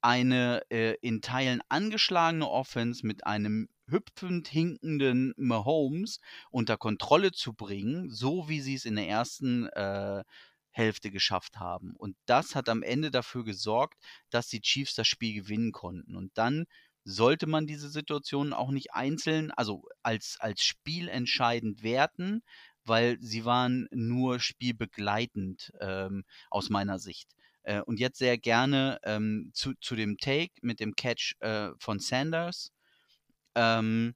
eine äh, in Teilen angeschlagene Offense mit einem hüpfend hinkenden Mahomes unter Kontrolle zu bringen, so wie sie es in der ersten äh, Hälfte geschafft haben. Und das hat am Ende dafür gesorgt, dass die Chiefs das Spiel gewinnen konnten. Und dann sollte man diese Situation auch nicht einzeln, also als, als spielentscheidend werten, weil sie waren nur spielbegleitend ähm, aus meiner Sicht. Äh, und jetzt sehr gerne ähm, zu, zu dem Take mit dem Catch äh, von Sanders. Ähm,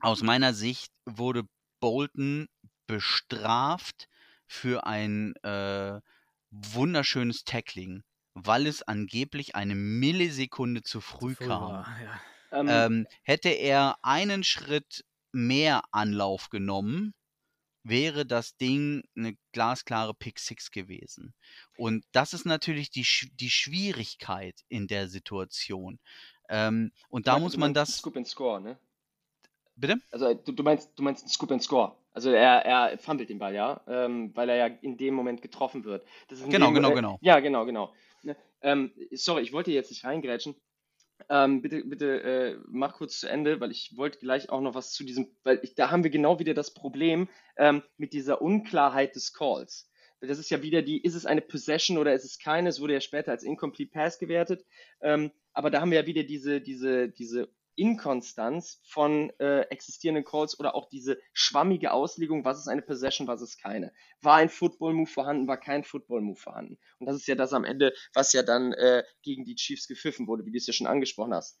aus meiner Sicht wurde Bolton bestraft für ein äh, wunderschönes Tackling weil es angeblich eine Millisekunde zu früh, früh kam. War, ja. ähm, ähm, hätte er einen Schritt mehr Anlauf genommen, wäre das Ding eine glasklare Pick 6 gewesen. Und das ist natürlich die, die Schwierigkeit in der Situation. Ähm, und da ja, muss man das. Scoop and Score, ne? Bitte? Also du, du meinst, du meinst Scoop and Score. Also er, er fummelt den Ball, ja, ähm, weil er ja in dem Moment getroffen wird. genau, genau, genau. Ja, genau, genau. Ähm, sorry, ich wollte jetzt nicht reingrätschen. Ähm, bitte, bitte äh, mach kurz zu Ende, weil ich wollte gleich auch noch was zu diesem, weil ich, da haben wir genau wieder das Problem ähm, mit dieser Unklarheit des Calls. Das ist ja wieder die, ist es eine Possession oder ist es keine? Es wurde ja später als Incomplete Pass gewertet. Ähm, aber da haben wir ja wieder diese, diese, diese Inkonstanz von äh, existierenden Calls oder auch diese schwammige Auslegung, was ist eine Possession, was ist keine. War ein Football-Move vorhanden, war kein Football-Move vorhanden. Und das ist ja das am Ende, was ja dann äh, gegen die Chiefs gepfiffen wurde, wie du es ja schon angesprochen hast.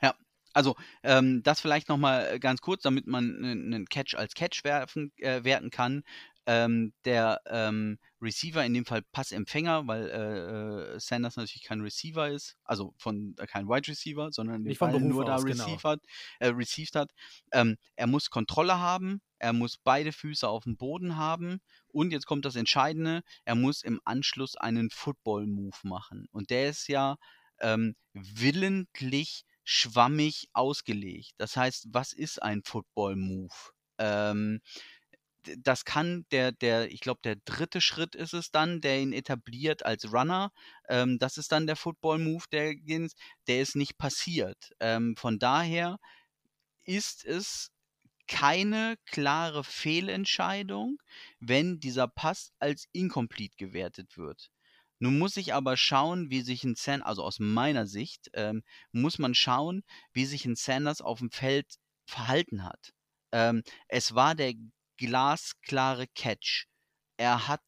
Ja, also ähm, das vielleicht nochmal ganz kurz, damit man einen Catch als Catch werfen, äh, werten kann ähm, der ähm, Receiver, in dem Fall Passempfänger, weil äh, äh, Sanders natürlich kein Receiver ist, also von äh, kein Wide Receiver, sondern den Ball nur da genau. received hat, äh, received hat. Ähm, er muss Kontrolle haben, er muss beide Füße auf dem Boden haben und jetzt kommt das Entscheidende, er muss im Anschluss einen Football-Move machen. Und der ist ja ähm, willentlich schwammig ausgelegt. Das heißt, was ist ein Football-Move? Ähm, das kann der, der, ich glaube, der dritte Schritt ist es dann, der ihn etabliert als Runner. Ähm, das ist dann der Football-Move, der, der ist nicht passiert. Ähm, von daher ist es keine klare Fehlentscheidung, wenn dieser Pass als incomplete gewertet wird. Nun muss ich aber schauen, wie sich ein Sanders, also aus meiner Sicht, ähm, muss man schauen, wie sich ein Sanders auf dem Feld verhalten hat. Ähm, es war der glasklare Catch. Er hat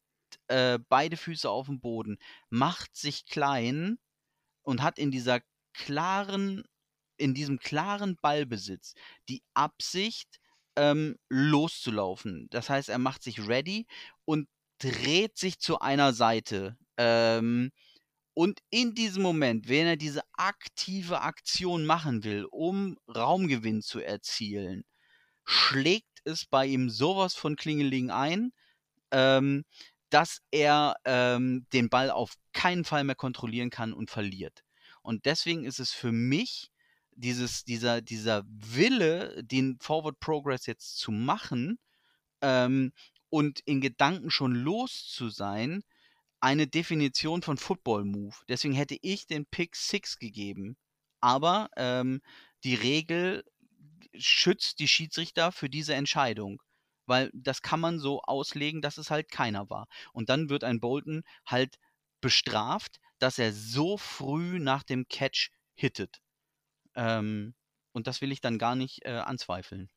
äh, beide Füße auf dem Boden, macht sich klein und hat in dieser klaren, in diesem klaren Ballbesitz die Absicht, ähm, loszulaufen. Das heißt, er macht sich ready und dreht sich zu einer Seite. Ähm, und in diesem Moment, wenn er diese aktive Aktion machen will, um Raumgewinn zu erzielen, schlägt es bei ihm sowas von Klingeling ein, ähm, dass er ähm, den Ball auf keinen Fall mehr kontrollieren kann und verliert. Und deswegen ist es für mich dieses, dieser, dieser Wille, den Forward Progress jetzt zu machen ähm, und in Gedanken schon los zu sein, eine Definition von Football Move. Deswegen hätte ich den Pick 6 gegeben. Aber ähm, die Regel schützt die Schiedsrichter für diese Entscheidung. Weil das kann man so auslegen, dass es halt keiner war. Und dann wird ein Bolton halt bestraft, dass er so früh nach dem Catch hittet. Ähm, und das will ich dann gar nicht äh, anzweifeln.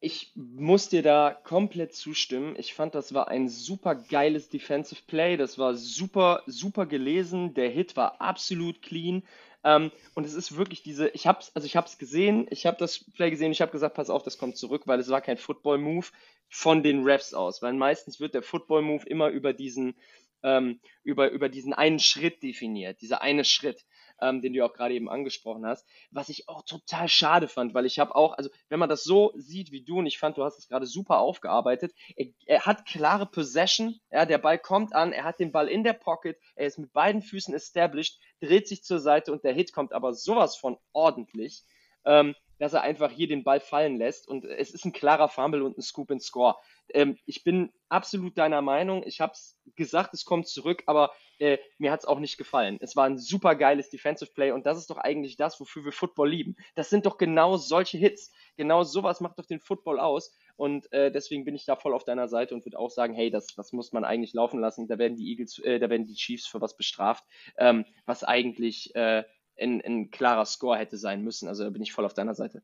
Ich muss dir da komplett zustimmen. Ich fand, das war ein super geiles Defensive Play. Das war super, super gelesen. Der Hit war absolut clean. Ähm, und es ist wirklich diese, ich hab's, also gesehen, ich habe das Play gesehen, ich habe gesagt, pass auf, das kommt zurück, weil es war kein Football-Move von den Refs aus, weil meistens wird der Football-Move immer über diesen, ähm, über, über diesen einen Schritt definiert, dieser eine Schritt ähm, den du auch gerade eben angesprochen hast, was ich auch total schade fand, weil ich habe auch, also wenn man das so sieht wie du und ich fand, du hast es gerade super aufgearbeitet, er, er, hat klare Possession, ja, der Ball kommt an, er hat den Ball in der Pocket, er ist mit beiden Füßen established, dreht sich zur Seite und der Hit kommt aber sowas von ordentlich. Ähm, dass er einfach hier den Ball fallen lässt. Und es ist ein klarer Fumble und ein Scoop and Score. Ähm, ich bin absolut deiner Meinung. Ich habe es gesagt, es kommt zurück, aber äh, mir hat es auch nicht gefallen. Es war ein super geiles Defensive Play und das ist doch eigentlich das, wofür wir Football lieben. Das sind doch genau solche Hits. Genau sowas macht doch den Football aus. Und äh, deswegen bin ich da voll auf deiner Seite und würde auch sagen, hey, das, das muss man eigentlich laufen lassen. Da werden die Eagles, äh, da werden die Chiefs für was bestraft, ähm, was eigentlich äh, ein, ein klarer Score hätte sein müssen. Also da bin ich voll auf deiner Seite.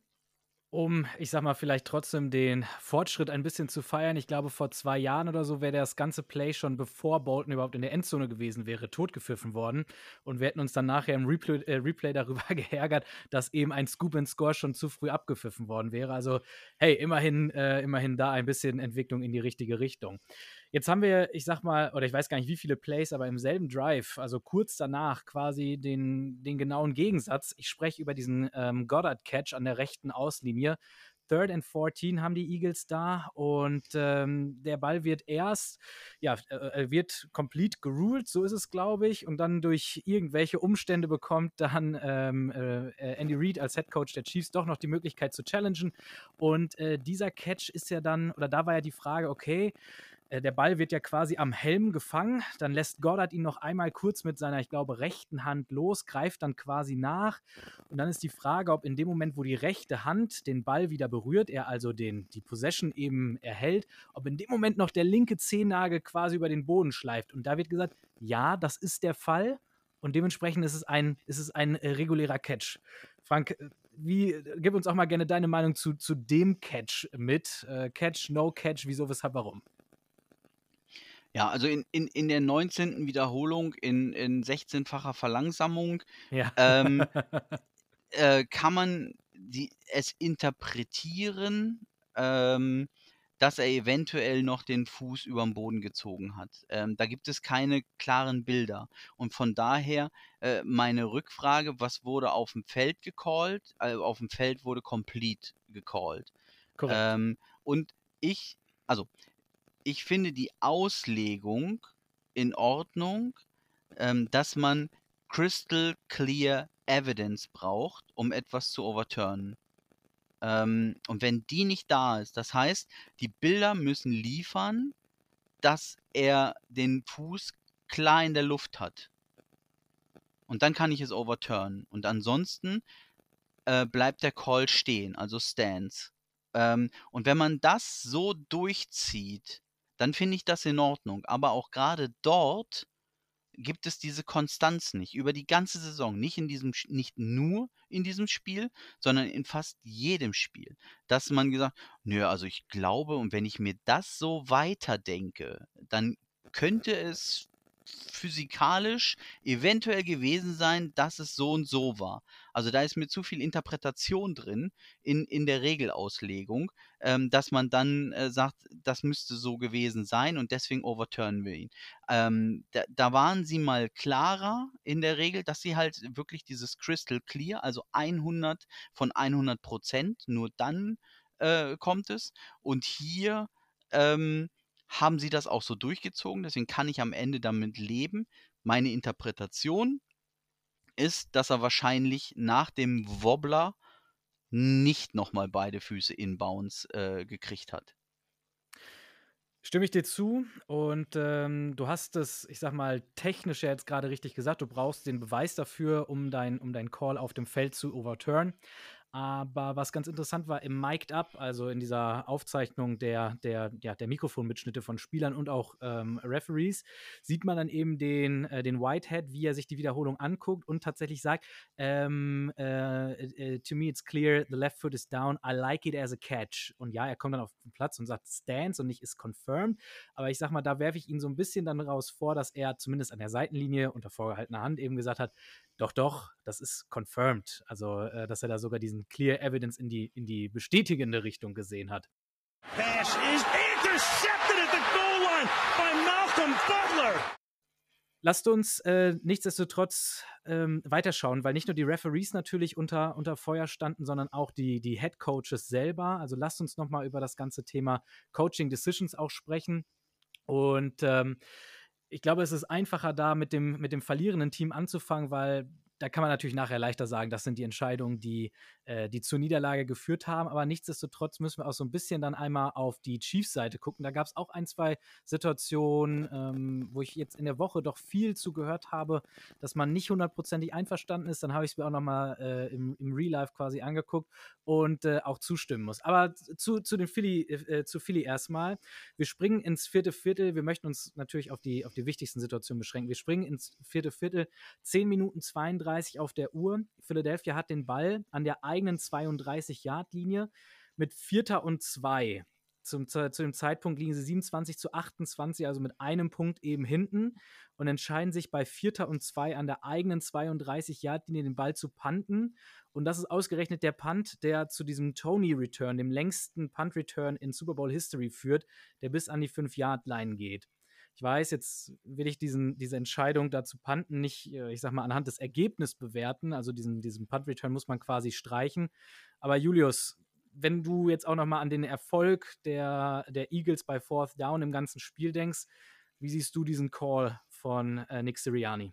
Um, ich sag mal, vielleicht trotzdem den Fortschritt ein bisschen zu feiern. Ich glaube, vor zwei Jahren oder so wäre das ganze Play schon bevor Bolton überhaupt in der Endzone gewesen wäre, totgepfiffen worden. Und wir hätten uns dann nachher im Replay, äh, Replay darüber geärgert, dass eben ein Scoop and Score schon zu früh abgepfiffen worden wäre. Also, hey, immerhin, äh, immerhin da ein bisschen Entwicklung in die richtige Richtung. Jetzt haben wir, ich sag mal, oder ich weiß gar nicht, wie viele Plays, aber im selben Drive, also kurz danach quasi den, den genauen Gegensatz. Ich spreche über diesen ähm, Goddard-Catch an der rechten Auslinie. Third and 14 haben die Eagles da und ähm, der Ball wird erst, ja, äh, wird komplett geruled, so ist es, glaube ich, und dann durch irgendwelche Umstände bekommt dann ähm, äh, Andy Reid als Head Coach der Chiefs doch noch die Möglichkeit zu challengen. Und äh, dieser Catch ist ja dann, oder da war ja die Frage, okay, äh, der Ball wird ja quasi am Helm gefangen. Dann lässt Goddard ihn noch einmal kurz mit seiner, ich glaube, rechten Hand los, greift dann quasi nach. Und dann ist die Frage, ob in dem Moment, wo die rechte Hand den Ball wieder berührt, er also den, die Possession eben erhält, ob in dem Moment noch der linke Zehennagel quasi über den Boden schleift. Und da wird gesagt, ja, das ist der Fall. Und dementsprechend ist es ein, ist es ein äh, regulärer Catch. Frank, äh, wie, gib uns auch mal gerne deine Meinung zu, zu dem Catch mit. Äh, Catch, No Catch, wieso, weshalb, warum? Ja, also in, in, in der 19. Wiederholung in, in 16-facher Verlangsamung Ja. ähm, äh, kann man die, es interpretieren, ähm, dass er eventuell noch den Fuß über den Boden gezogen hat. Ähm, da gibt es keine klaren Bilder. Und von daher äh, meine Rückfrage, was wurde auf dem Feld gecallt? Äh, auf dem Feld wurde complete gecallt. Korrekt. Ähm, und ich, also ich finde die Auslegung in Ordnung, ähm, dass man crystal clear evidence braucht, um etwas zu overturnen. Ähm, und wenn die nicht da ist, das heißt, die Bilder müssen liefern, dass er den Fuß klar in der Luft hat. Und dann kann ich es overturnen. Und ansonsten äh, bleibt der Call stehen, also stands. Ähm, und wenn man das so durchzieht, dann finde ich das in Ordnung. Aber auch gerade dort gibt es diese Konstanz nicht. Über die ganze Saison, nicht in diesem nicht nur in diesem Spiel, sondern in fast jedem Spiel, dass man gesagt, nö, also ich glaube und wenn ich mir das so weiterdenke, dann könnte es physikalisch eventuell gewesen sein, dass es so und so war. Also da ist mir zu viel Interpretation drin in, in der Regelauslegung, ähm, dass man dann äh, sagt, das müsste so gewesen sein und deswegen overturnen wir ihn. Ähm, da, da waren sie mal klarer in der Regel, dass sie halt wirklich dieses Crystal Clear, also 100 von 100 Prozent, nur dann äh, kommt es. Und hier ähm, haben sie das auch so durchgezogen, deswegen kann ich am Ende damit leben. Meine Interpretation ist, dass er wahrscheinlich nach dem Wobbler nicht nochmal beide Füße in Bounce äh, gekriegt hat. Stimme ich dir zu und ähm, du hast es, ich sag mal, technisch ja jetzt gerade richtig gesagt, du brauchst den Beweis dafür, um deinen um dein Call auf dem Feld zu overturn. Aber was ganz interessant war, im Mic'd Up, also in dieser Aufzeichnung der, der, ja, der Mikrofonmitschnitte von Spielern und auch ähm, Referees, sieht man dann eben den, äh, den Whitehead, wie er sich die Wiederholung anguckt und tatsächlich sagt, ähm, äh, äh, to me it's clear, the left foot is down, I like it as a catch. Und ja, er kommt dann auf den Platz und sagt stands und nicht ist confirmed. Aber ich sag mal, da werfe ich ihn so ein bisschen dann raus vor, dass er zumindest an der Seitenlinie unter vorgehaltener Hand eben gesagt hat, doch, doch, das ist confirmed. Also, äh, dass er da sogar diesen Clear Evidence in die, in die bestätigende Richtung gesehen hat. Pass is intercepted at the goal line by Malcolm Butler. Lasst uns äh, nichtsdestotrotz ähm, weiterschauen, weil nicht nur die Referees natürlich unter, unter Feuer standen, sondern auch die, die Head Coaches selber. Also lasst uns nochmal über das ganze Thema Coaching Decisions auch sprechen. Und ähm, ich glaube, es ist einfacher da mit dem, mit dem verlierenden Team anzufangen, weil da kann man natürlich nachher leichter sagen, das sind die Entscheidungen, die, äh, die zur Niederlage geführt haben. Aber nichtsdestotrotz müssen wir auch so ein bisschen dann einmal auf die Chiefs-Seite gucken. Da gab es auch ein, zwei Situationen, ähm, wo ich jetzt in der Woche doch viel zugehört habe, dass man nicht hundertprozentig einverstanden ist. Dann habe ich es mir auch nochmal äh, im, im Real Life quasi angeguckt und äh, auch zustimmen muss. Aber zu, zu den Philly, äh, zu Philly erstmal. Wir springen ins vierte Viertel. Wir möchten uns natürlich auf die, auf die wichtigsten Situationen beschränken. Wir springen ins vierte Viertel. 10 Minuten 32 32 auf der Uhr. Philadelphia hat den Ball an der eigenen 32-Yard-Linie mit Vierter und Zwei. Zum, zu, dem Zeitpunkt liegen sie 27 zu 28, also mit einem Punkt eben hinten und entscheiden sich bei Vierter und Zwei an der eigenen 32-Yard-Linie den Ball zu panten. Und das ist ausgerechnet der Punt, der zu diesem Tony-Return, dem längsten Punt-Return in Super Bowl History führt, der bis an die 5-Yard-Line geht. Ich weiß, jetzt will ich diesen, diese Entscheidung dazu panten nicht, äh, ich sag mal, anhand des Ergebnisses bewerten. Also diesen, diesen Punt-Return muss man quasi streichen. Aber Julius, wenn du jetzt auch nochmal an den Erfolg der, der Eagles bei Fourth Down im ganzen Spiel denkst, wie siehst du diesen Call von äh, Nick Sirianni?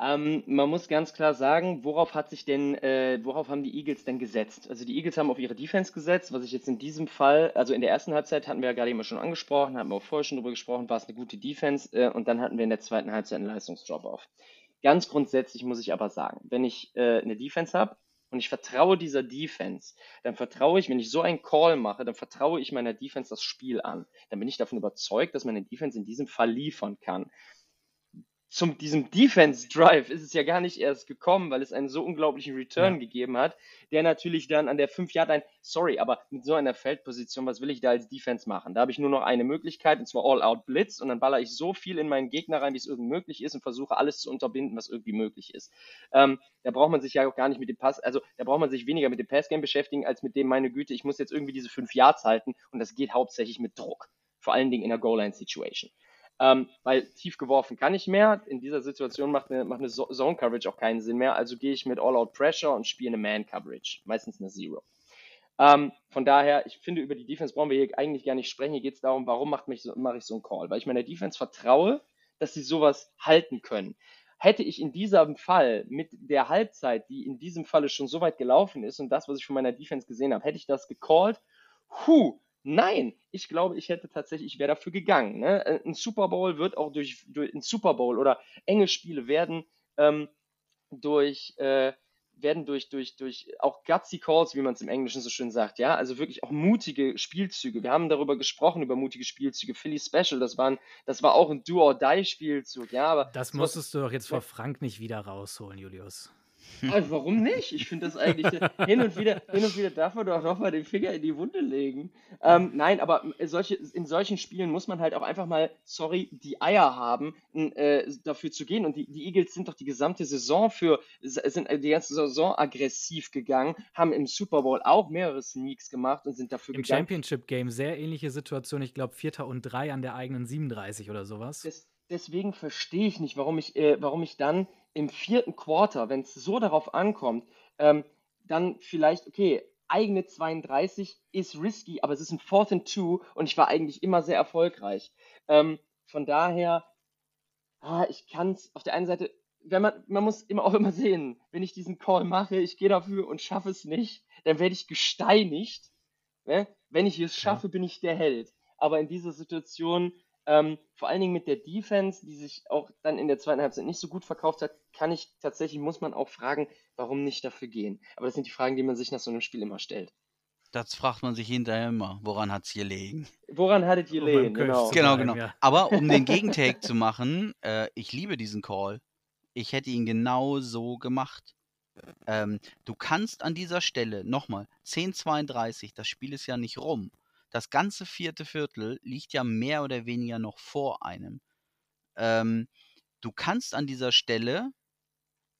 Ähm, man muss ganz klar sagen, worauf hat sich denn, äh, worauf haben die Eagles denn gesetzt? Also die Eagles haben auf ihre Defense gesetzt, was ich jetzt in diesem Fall, also in der ersten Halbzeit hatten wir ja gerade immer schon angesprochen, hatten wir auch vorher schon drüber gesprochen, war es eine gute Defense äh, und dann hatten wir in der zweiten Halbzeit einen Leistungsdrop-off. Ganz grundsätzlich muss ich aber sagen, wenn ich äh, eine Defense habe und ich vertraue dieser Defense, dann vertraue ich, wenn ich so einen Call mache, dann vertraue ich meiner Defense das Spiel an. Dann bin ich davon überzeugt, dass meine Defense in diesem Fall liefern kann zum diesem Defense Drive ist es ja gar nicht erst gekommen, weil es einen so unglaublichen Return ja. gegeben hat, der natürlich dann an der 5 Yard Line, sorry, aber mit so einer Feldposition, was will ich da als Defense machen? Da habe ich nur noch eine Möglichkeit und zwar All Out Blitz und dann baller ich so viel in meinen Gegner rein, wie es irgendwie möglich ist und versuche alles zu unterbinden, was irgendwie möglich ist. Ähm, da braucht man sich ja auch gar nicht mit dem Pass, also da braucht man sich weniger mit dem Passgame beschäftigen als mit dem meine Güte, ich muss jetzt irgendwie diese 5 Yards halten und das geht hauptsächlich mit Druck, vor allen Dingen in der Goal Line Situation. Ähm, weil tief geworfen kann ich mehr. In dieser Situation macht eine, macht eine Zone Coverage auch keinen Sinn mehr. Also gehe ich mit All-Out Pressure und spiele eine Man Coverage. Meistens eine Zero. Ähm, von daher, ich finde, über die Defense brauchen wir hier eigentlich gar nicht sprechen. Hier geht es darum, warum mache ich so einen Call? Weil ich meiner Defense vertraue, dass sie sowas halten können. Hätte ich in diesem Fall mit der Halbzeit, die in diesem Falle schon so weit gelaufen ist und das, was ich von meiner Defense gesehen habe, hätte ich das gecallt, huh, Nein, ich glaube, ich hätte tatsächlich, ich wäre dafür gegangen. Ne? Äh, ein Super Bowl wird auch durch, durch ein Super Bowl oder enge Spiele werden ähm, durch äh, werden durch, durch, durch auch gutsy Calls, wie man es im Englischen so schön sagt, ja, also wirklich auch mutige Spielzüge. Wir haben darüber gesprochen, über mutige Spielzüge. Philly Special, das, waren, das war auch ein Do-or-Die-Spielzug, ja, aber. Das musstest du doch jetzt vor Frank nicht wieder rausholen, Julius. Also warum nicht? Ich finde das eigentlich hin und wieder, hin und wieder darf man doch nochmal den Finger in die Wunde legen. Ähm, nein, aber solche, in solchen Spielen muss man halt auch einfach mal, sorry, die Eier haben, äh, dafür zu gehen. Und die, die Eagles sind doch die gesamte Saison für, sind die ganze Saison aggressiv gegangen, haben im Super Bowl auch mehrere Sneaks gemacht und sind dafür Im gegangen. Im Championship Game sehr ähnliche Situation, ich glaube Vierter und Drei an der eigenen 37 oder sowas. Das, deswegen verstehe ich nicht, warum ich, äh, warum ich dann im vierten Quarter, wenn es so darauf ankommt, ähm, dann vielleicht, okay, eigene 32 ist risky, aber es ist ein Fourth and Two und ich war eigentlich immer sehr erfolgreich. Ähm, von daher, ah, ich kann es auf der einen Seite, wenn man, man muss immer auch immer sehen, wenn ich diesen Call mache, ich gehe dafür und schaffe es nicht, dann werde ich gesteinigt. Ne? Wenn ich es schaffe, ja. bin ich der Held. Aber in dieser Situation Ähm, vor allen Dingen mit der Defense, die sich auch dann in der zweiten Halbzeit nicht so gut verkauft hat, kann ich tatsächlich, muss man auch fragen, warum nicht dafür gehen. Aber das sind die Fragen, die man sich nach so einem Spiel immer stellt. Das fragt man sich hinterher immer. Woran hat es gelegen? Woran hat es gelegen? Genau, genau. genau. Ja. Aber um den Gegentake zu machen, äh, ich liebe diesen Call. Ich hätte ihn genau so gemacht. Ähm, du kannst an dieser Stelle, nochmal, 10:32, das Spiel ist ja nicht rum. Das ganze vierte Viertel liegt ja mehr oder weniger noch vor einem. Ähm, du kannst an dieser Stelle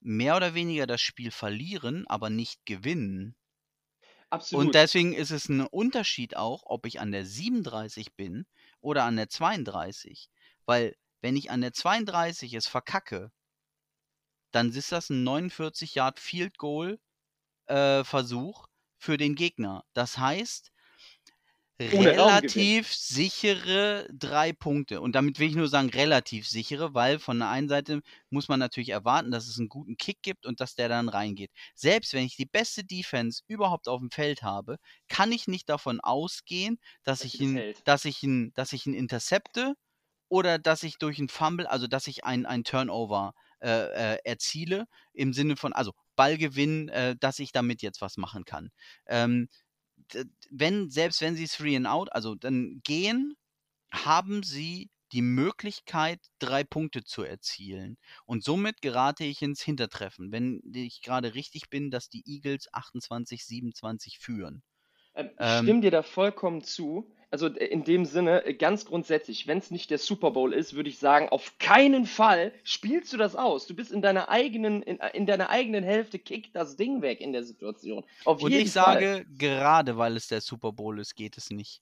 mehr oder weniger das Spiel verlieren, aber nicht gewinnen. Absolut. Und deswegen ist es ein Unterschied auch, ob ich an der 37 bin oder an der 32. Weil wenn ich an der 32 es verkacke, dann ist das ein 49 Yard Field Goal äh, Versuch für den Gegner. Das heißt, relativ sichere drei Punkte. Und damit will ich nur sagen, relativ sichere, weil von der einen Seite muss man natürlich erwarten, dass es einen guten Kick gibt und dass der dann reingeht. Selbst wenn ich die beste Defense überhaupt auf dem Feld habe, kann ich nicht davon ausgehen, dass das ich ihn, dass ich ihn, dass ich ihn intercepte oder dass ich durch einen Fumble, also dass ich ein, ein Turnover äh, äh, erziele, im Sinne von, also Ballgewinn, äh, dass ich damit jetzt was machen kann. Ähm, wenn, selbst wenn sie Three and Out, also dann gehen, haben sie die Möglichkeit, drei Punkte zu erzielen. Und somit gerate ich ins Hintertreffen, wenn ich gerade richtig bin, dass die Eagles 28, 27 führen. Ähm, ich ähm, stimme dir da vollkommen zu also äh, in dem Sinne, äh, ganz grundsätzlich, wenn es nicht der Super Bowl ist, würde ich sagen, auf keinen Fall spielst du das aus. Du bist in deiner eigenen, in, äh, in deiner eigenen Hälfte, kick das Ding weg in der Situation. Auf Und ich Fall. sage, gerade weil es der Super Bowl ist, geht es nicht.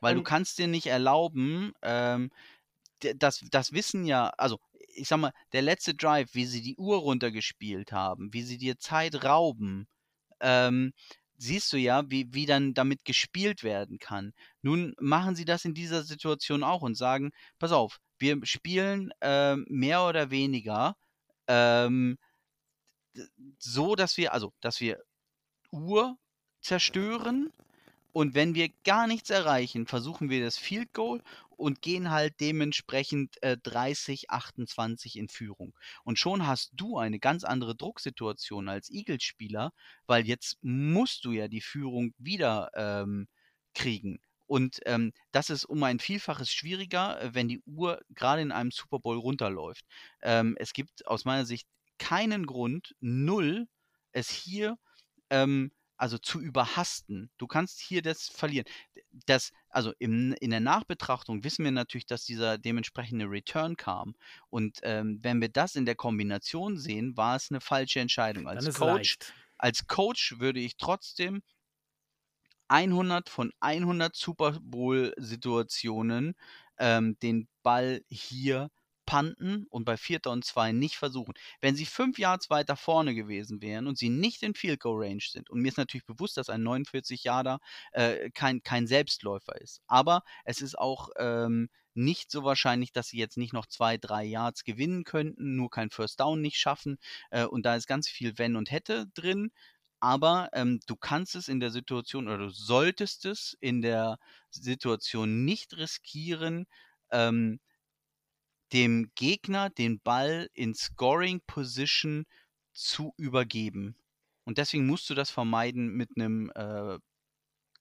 Weil um, du kannst dir nicht erlauben, ähm, das, das wissen ja, also ich sag mal, der letzte Drive, wie sie die Uhr runtergespielt haben, wie sie dir Zeit rauben, ähm, siehst du ja, wie, wie dann damit gespielt werden kann. Nun machen sie das in dieser Situation auch und sagen, pass auf, wir spielen äh, mehr oder weniger ähm, so, dass wir, also, dass wir Uhr zerstören und wenn wir gar nichts erreichen, versuchen wir das Field Goal und gehen halt dementsprechend äh, 30, 28 in Führung. Und schon hast du eine ganz andere Drucksituation als Eagles-Spieler, weil jetzt musst du ja die Führung wieder ähm, kriegen. Und ähm, das ist um ein Vielfaches schwieriger, äh, wenn die Uhr gerade in einem Super Bowl runterläuft. Ähm, es gibt aus meiner Sicht keinen Grund, null, es hier ähm, also zu überhasten. Du kannst hier das verlieren. Das, also im, in der Nachbetrachtung wissen wir natürlich, dass dieser dementsprechende Return kam. Und ähm, wenn wir das in der Kombination sehen, war es eine falsche Entscheidung. Als Coach, als Coach würde ich trotzdem 100 von 100 Super Bowl-Situationen ähm, den Ball hier punten und bei Vierter und Zwei nicht versuchen. Wenn sie fünf Yards weiter vorne gewesen wären und sie nicht in Field Goal Range sind, und mir ist natürlich bewusst, dass ein 49 Yarder äh, kein, kein Selbstläufer ist, aber es ist auch ähm, nicht so wahrscheinlich, dass sie jetzt nicht noch zwei, drei Yards gewinnen könnten, nur kein First Down nicht schaffen. Äh, und da ist ganz viel Wenn und Hätte drin. Aber ähm, du kannst es in der Situation oder du solltest es in der Situation nicht riskieren, ähm, dem Gegner den Ball in Scoring Position zu übergeben. Und deswegen musst du das vermeiden mit einem äh,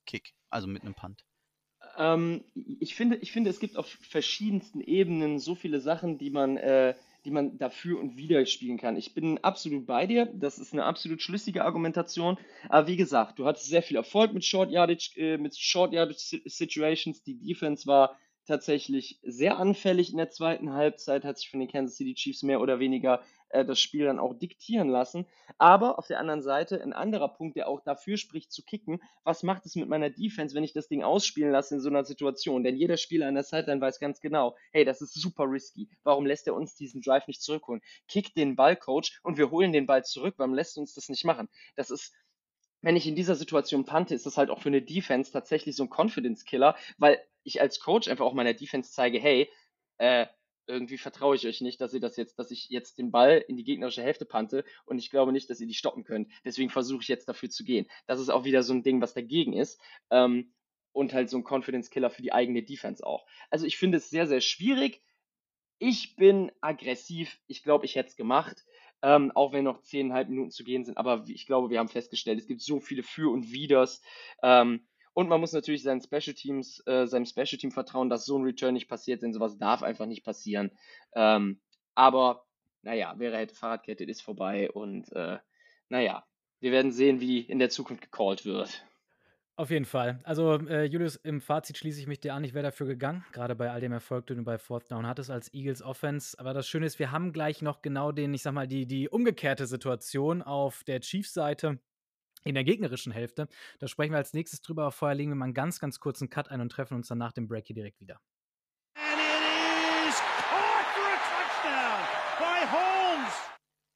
Kick, also mit einem Punt. Ähm, ich, finde, ich finde, es gibt auf verschiedensten Ebenen so viele Sachen, die man, äh, die man dafür und wieder spielen kann. Ich bin absolut bei dir. Das ist eine absolut schlüssige Argumentation. Aber wie gesagt, du hattest sehr viel Erfolg mit Short Yardage, äh, mit Short Yardage Situations. Die Defense war tatsächlich sehr anfällig in der zweiten Halbzeit, hat sich von den Kansas City Chiefs mehr oder weniger äh, das Spiel dann auch diktieren lassen. Aber auf der anderen Seite ein anderer Punkt, der auch dafür spricht, zu kicken. Was macht es mit meiner Defense, wenn ich das Ding ausspielen lasse in so einer Situation? Denn jeder Spieler an der Sideline weiß ganz genau, hey, das ist super risky. Warum lässt er uns diesen Drive nicht zurückholen? Kick den Ball, Coach, und wir holen den Ball zurück. Warum lässt uns das nicht machen? Das ist wenn ich in dieser Situation pante, ist das halt auch für eine Defense tatsächlich so ein Confidence-Killer, weil ich als Coach einfach auch meiner Defense zeige, hey, äh, irgendwie vertraue ich euch nicht, dass ihr das jetzt, dass ich jetzt den Ball in die gegnerische Hälfte pante und ich glaube nicht, dass ihr die stoppen könnt. Deswegen versuche ich jetzt dafür zu gehen. Das ist auch wieder so ein Ding, was dagegen ist. Ähm, und halt so ein Confidence Killer für die eigene Defense auch. Also ich finde es sehr, sehr schwierig. Ich bin aggressiv. Ich glaube, ich hätte es gemacht. Ähm, auch wenn noch 10,5 Minuten zu gehen sind. Aber ich glaube, wir haben festgestellt, es gibt so viele Für und Widers. Ähm, und man muss natürlich seinen Special Teams, äh, seinem Special Team vertrauen, dass so ein Return nicht passiert, denn sowas darf einfach nicht passieren. Ähm, aber, naja, wäre hätte Fahrradkette, ist vorbei und äh, naja, wir werden sehen, wie in der Zukunft gecallt wird. Auf jeden Fall. Also, äh, Julius, im Fazit schließe ich mich dir an. Ich wäre dafür gegangen, gerade bei all dem Erfolg, den du bei Fourth Down hattest als Eagles Offense. Aber das Schöne ist, wir haben gleich noch genau den, ich sag mal, die, die umgekehrte Situation auf der Chiefs-Seite in der gegnerischen Hälfte. Da sprechen wir als nächstes drüber. Aber vorher legen wir mal einen ganz, ganz kurzen Cut ein und treffen uns dann nach dem Break hier direkt wieder.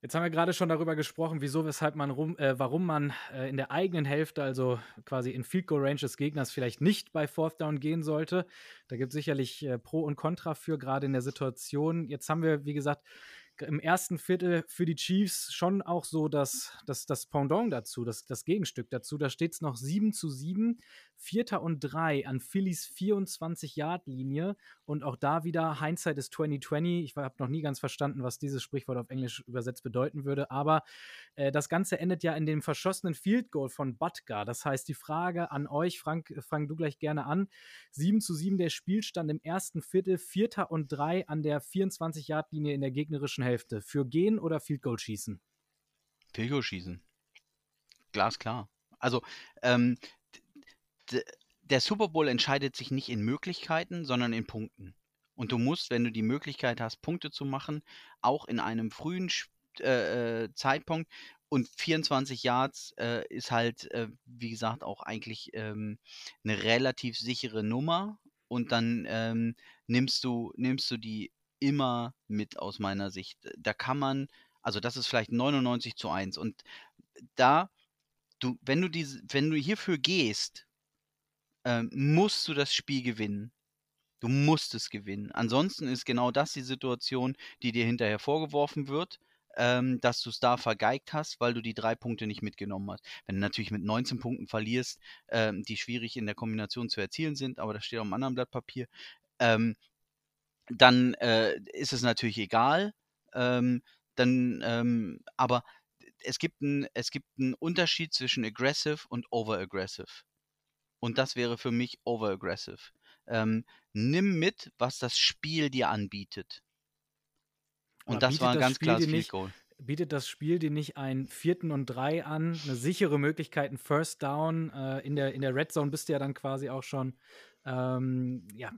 Jetzt haben wir gerade schon darüber gesprochen, wieso, weshalb man rum, äh, warum man äh, in der eigenen Hälfte, also quasi in Field Goal Range des Gegners, vielleicht nicht bei Fourth Down gehen sollte. Da gibt es sicherlich äh, Pro und Contra für, gerade in der Situation. Jetzt haben wir, wie gesagt, im ersten Viertel für die Chiefs schon auch so das, das, das Pendant dazu, das, das Gegenstück dazu. Da steht es noch 7 zu 7, Vierter und 3 an Phillies 24-Yard-Linie. Und auch da wieder Hindsight ist 2020. Ich habe noch nie ganz verstanden, was dieses Sprichwort auf Englisch übersetzt bedeuten würde. Aber äh, das Ganze endet ja in dem verschossenen Field Goal von Butker. Das heißt, die Frage an euch, Frank, fang du gleich gerne an. 7 zu 7 der Spielstand im ersten Viertel, Vierter und 3 an der 24-Yard-Linie in der gegnerischen Hälfte. Für Gehen oder Field Goal schießen? Field Goal schießen. Glasklar. Also, ähm, der Super Bowl entscheidet sich nicht in Möglichkeiten, sondern in Punkten. Und du musst, wenn du die Möglichkeit hast, Punkte zu machen, auch in einem frühen äh, äh, Zeitpunkt und 24 Yards äh, ist halt, äh, wie gesagt, auch eigentlich ähm, eine relativ sichere Nummer. Und dann ähm, nimmst du, nimmst du die immer mit aus meiner Sicht. Da kann man, also das ist vielleicht 99 zu 1. Und da, du, wenn du diese, wenn du hierfür gehst, ähm, musst du das Spiel gewinnen. Du musst es gewinnen. Ansonsten ist genau das die Situation, die dir hinterher vorgeworfen wird, ähm, dass du es da vergeigt hast, weil du die drei Punkte nicht mitgenommen hast. Wenn du natürlich mit 19 Punkten verlierst, ähm, die schwierig in der Kombination zu erzielen sind, aber das steht auf einem anderen Blatt Papier, ähm, dann äh, ist es natürlich egal. Ähm, dann, ähm, aber es gibt, es gibt einen Unterschied zwischen aggressive und over-aggressive. Und das wäre für mich overaggressive. Ähm, nimm mit, was das Spiel dir anbietet. Und Aber das war ein ganz klares Field Goal. Bietet das Spiel dir nicht einen vierten und drei an, eine sichere Möglichkeit, ein First Down äh, in, der, in der Red Zone bist du ja dann quasi auch schon. Ähm, ja,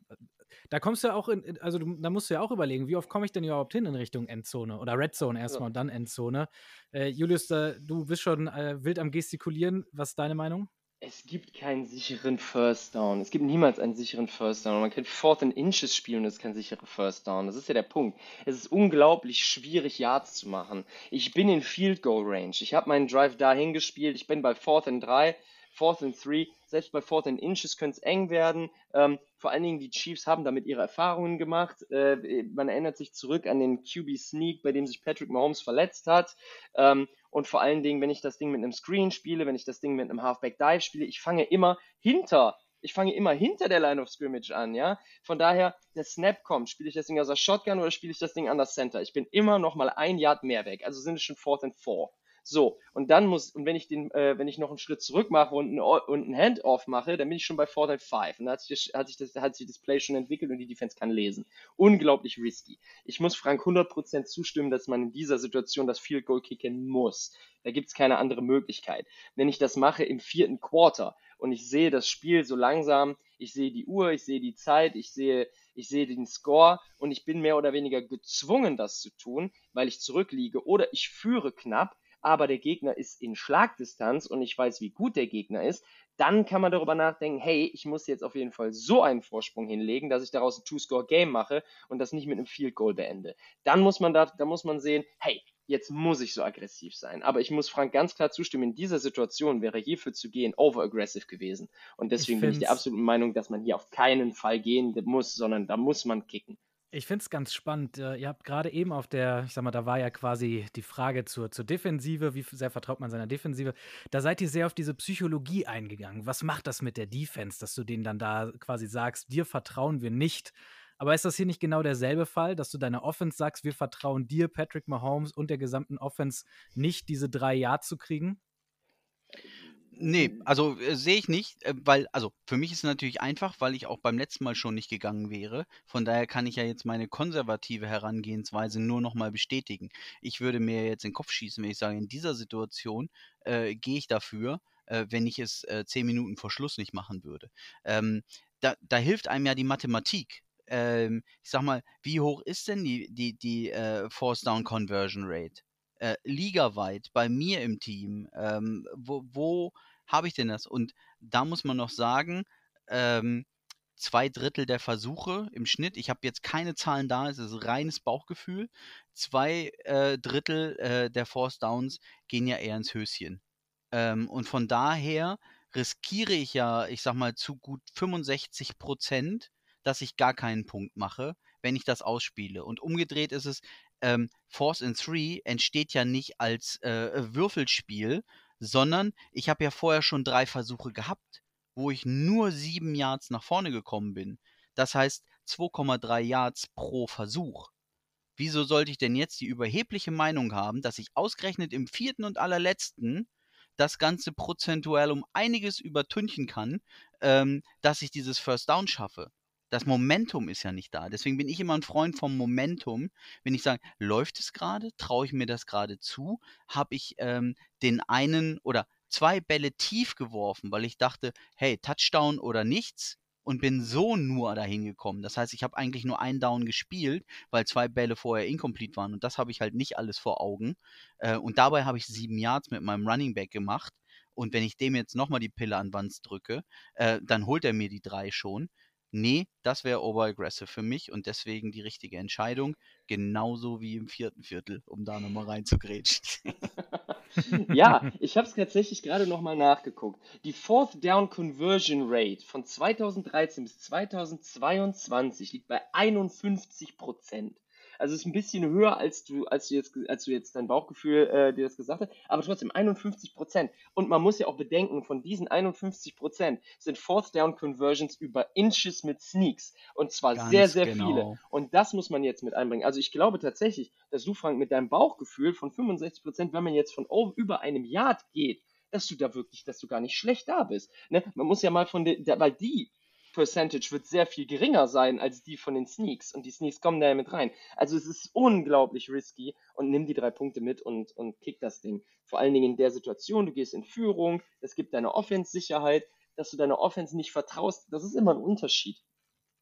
da kommst du ja auch in, also du, da musst du ja auch überlegen, wie oft komme ich denn überhaupt hin in Richtung Endzone oder Red Zone erstmal ja. und dann Endzone. Äh, Julius, da, du bist schon äh, wild am Gestikulieren. Was ist deine Meinung? Es gibt keinen sicheren First Down. Es gibt niemals einen sicheren First Down. Man kann Fourth and Inches spielen und es ist kein sicherer First Down. Das ist ja der Punkt. Es ist unglaublich schwierig, Yards zu machen. Ich bin in Field Goal Range. Ich habe meinen Drive dahin gespielt. Ich bin bei Fourth and 3, Fourth and 3 selbst bei Fourth and Inches könnte es eng werden. Ähm, vor allen Dingen die Chiefs haben damit ihre Erfahrungen gemacht. Äh, man erinnert sich zurück an den QB Sneak, bei dem sich Patrick Mahomes verletzt hat. Ähm, und vor allen Dingen, wenn ich das Ding mit einem Screen spiele, wenn ich das Ding mit einem Halfback Dive spiele, ich fange immer hinter ich fange immer hinter der Line of Scrimmage an, ja. Von daher, der Snap kommt, spiele ich das Ding aus der Shotgun oder spiele ich das Ding an das Center? Ich bin immer noch mal ein Yard mehr weg, also sind es schon Fourth and Four. So, und dann muss, und wenn ich den, äh, wenn ich noch einen Schritt zurück mache und, ein, und einen Handoff mache, dann bin ich schon bei and Five. Und da hat sich, das, hat, sich das, hat sich das Play schon entwickelt und die Defense kann lesen. Unglaublich risky. Ich muss Frank 100% zustimmen, dass man in dieser Situation das Field Goal kicken muss. Da gibt es keine andere Möglichkeit. Wenn ich das mache im vierten Quarter und ich sehe das Spiel so langsam, ich sehe die Uhr, ich sehe die Zeit, ich sehe, ich sehe den Score und ich bin mehr oder weniger gezwungen, das zu tun, weil ich zurückliege oder ich führe knapp, aber der Gegner ist in Schlagdistanz und ich weiß, wie gut der Gegner ist, dann kann man darüber nachdenken, hey, ich muss jetzt auf jeden Fall so einen Vorsprung hinlegen, dass ich daraus ein Two-Score-Game mache und das nicht mit einem Field Goal beende. Dann muss man da, da muss man sehen, hey, jetzt muss ich so aggressiv sein. Aber ich muss Frank ganz klar zustimmen, in dieser Situation wäre hierfür zu gehen over-aggressive gewesen. Und deswegen ich bin ich der absoluten Meinung, dass man hier auf keinen Fall gehen muss, sondern da muss man kicken. Ich finde es ganz spannend. Äh, ihr habt gerade eben auf der, ich sag mal, da war ja quasi die Frage zur, zur Defensive, wie sehr vertraut man seiner Defensive. Da seid ihr sehr auf diese Psychologie eingegangen. Was macht das mit der Defense, dass du denen dann da quasi sagst, dir vertrauen wir nicht? Aber ist das hier nicht genau derselbe Fall, dass du deiner Offense sagst, wir vertrauen dir, Patrick Mahomes und der gesamten Offense nicht, diese drei Yards zu kriegen? Nee, also äh, sehe ich nicht, äh, weil, also für mich ist es natürlich einfach, weil ich auch beim letzten Mal schon nicht gegangen wäre. Von daher kann ich ja jetzt meine konservative Herangehensweise nur nochmal bestätigen. Ich würde mir jetzt in den Kopf schießen, wenn ich sage, in dieser Situation äh, gehe ich dafür, äh, wenn ich es äh, zehn Minuten vor Schluss nicht machen würde. Ähm, da, da hilft einem ja die Mathematik. Ähm, ich sag mal, wie hoch ist denn die, die, die äh, Force Down Conversion Rate? Äh, ligaweit bei mir im Team. Ähm, wo, wo habe ich denn das? Und da muss man noch sagen, ähm, zwei Drittel der Versuche im Schnitt, ich habe jetzt keine Zahlen da, es ist reines Bauchgefühl, zwei äh, Drittel äh, der Force Downs gehen ja eher ins Höschen. Ähm, und von daher riskiere ich ja, ich sag mal, zu gut 65 Prozent, dass ich gar keinen Punkt mache, wenn ich das ausspiele. Und umgedreht ist es, ähm, Force in 3 entsteht ja nicht als äh, Würfelspiel, sondern ich habe ja vorher schon drei Versuche gehabt, wo ich nur sieben Yards nach vorne gekommen bin. Das heißt 2,3 Yards pro Versuch. Wieso sollte ich denn jetzt die überhebliche Meinung haben, dass ich ausgerechnet im vierten und allerletzten das Ganze prozentuell um einiges übertünchen kann, ähm, dass ich dieses First Down schaffe? Das Momentum ist ja nicht da. Deswegen bin ich immer ein Freund vom Momentum. Wenn ich sage, läuft es gerade? Traue ich mir das gerade zu? Habe ich ähm, den einen oder zwei Bälle tief geworfen, weil ich dachte, hey, Touchdown oder nichts? Und bin so nur dahin gekommen. Das heißt, ich habe eigentlich nur einen Down gespielt, weil zwei Bälle vorher incomplete waren. Und das habe ich halt nicht alles vor Augen. Äh, und dabei habe ich sieben Yards mit meinem Running Back gemacht. Und wenn ich dem jetzt nochmal die Pille an Wanz drücke, äh, dann holt er mir die drei schon. Nee, das wäre overaggressive für mich und deswegen die richtige Entscheidung. Genauso wie im vierten Viertel, um da nochmal reinzugrätschen. ja, ich habe es tatsächlich gerade nochmal nachgeguckt. Die Fourth Down Conversion Rate von 2013 bis 2022 liegt bei 51 Prozent. Also es ist ein bisschen höher, als du, als du jetzt, als du jetzt dein Bauchgefühl äh, dir das gesagt hast, aber trotzdem 51 Prozent. Und man muss ja auch bedenken, von diesen 51 Prozent sind Fourth Down Conversions über Inches mit Sneaks. Und zwar Ganz sehr, sehr genau. viele. Und das muss man jetzt mit einbringen. Also ich glaube tatsächlich, dass du, Frank, mit deinem Bauchgefühl von 65 Prozent, wenn man jetzt von über einem Yard geht, dass du da wirklich, dass du gar nicht schlecht da bist. Ne? Man muss ja mal von der, weil die Percentage wird sehr viel geringer sein als die von den Sneaks und die Sneaks kommen da ja mit rein. Also es ist unglaublich risky und nimm die drei Punkte mit und, und kick das Ding. Vor allen Dingen in der Situation, du gehst in Führung, es gibt deine Offense Sicherheit, dass du deiner Offense nicht vertraust, das ist immer ein Unterschied.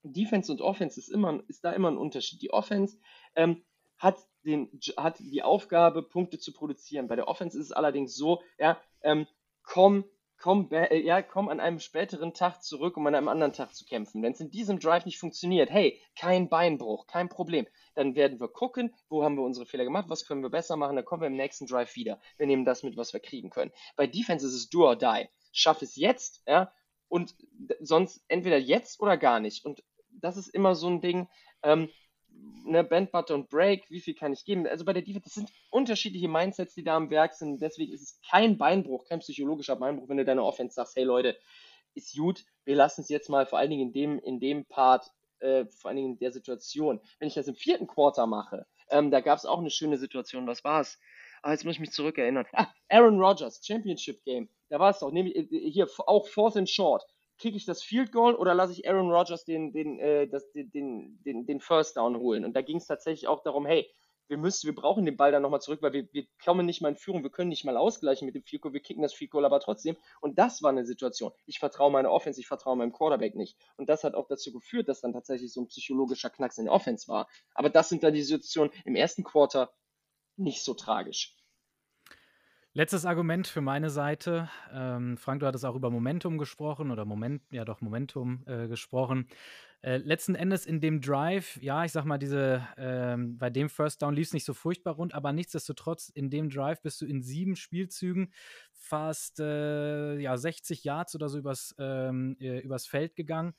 Defense und Offense ist, immer, ist da immer ein Unterschied. Die Offense ähm, hat, den, hat die Aufgabe, Punkte zu produzieren. Bei der Offense ist es allerdings so, ja, ähm, komm komm, äh, ja, komm an einem späteren Tag zurück, um an einem anderen Tag zu kämpfen. Wenn es in diesem Drive nicht funktioniert, hey, kein Beinbruch, kein Problem. Dann werden wir gucken, wo haben wir unsere Fehler gemacht, was können wir besser machen, dann kommen wir im nächsten Drive wieder. Wir nehmen das mit, was wir kriegen können. Bei Defense ist es do or die. Schaff es jetzt, ja, und sonst entweder jetzt oder gar nicht. Und das ist immer so ein Ding, ähm, ne, Band, Butter und Break, wie viel kann ich geben? Also bei der Defense, das sind unterschiedliche Mindsets, die da am Werk sind. Deswegen ist es kein Beinbruch, kein psychologischer Beinbruch, wenn du deine Offense sagst, hey Leute, ist gut, wir lassen es jetzt mal vor allen Dingen in dem, in dem Part, äh, vor allen Dingen in der Situation. Wenn ich das im vierten Quarter mache, ähm, da gab es auch eine schöne Situation, was war es? Ah, jetzt muss ich mich zurückerinnern. Ah, Aaron Rodgers, Championship Game. Da war es doch, nämlich äh, hier auch Fourth and Short kriege ich das Field Goal oder lasse ich Aaron Rodgers den, den, äh, das, den, den, den First Down holen? Und da ging es tatsächlich auch darum, hey, wir müssen, wir brauchen den Ball dann nochmal zurück, weil wir, wir kommen nicht mal in Führung, wir können nicht mal ausgleichen mit dem Field Goal, wir kicken das Field Goal aber trotzdem. Und das war eine Situation. Ich vertraue meiner Offense, ich vertraue meinem Quarterback nicht. Und das hat auch dazu geführt, dass dann tatsächlich so ein psychologischer Knacks in der Offense war. Aber das sind dann die Situationen im ersten Quarter nicht so tragisch. Letztes Argument für meine Seite. Ähm, Frank, du hattest auch über Momentum gesprochen oder Moment, ja doch, Momentum äh, gesprochen. Äh, letzten Endes in dem Drive, ja, ich sag mal, diese, ähm, bei dem First Down lief es nicht so furchtbar rund, aber nichtsdestotrotz, in dem Drive bist du in sieben Spielzügen fast äh, ja, 60 Yards oder so übers, ähm, äh, übers Feld gegangen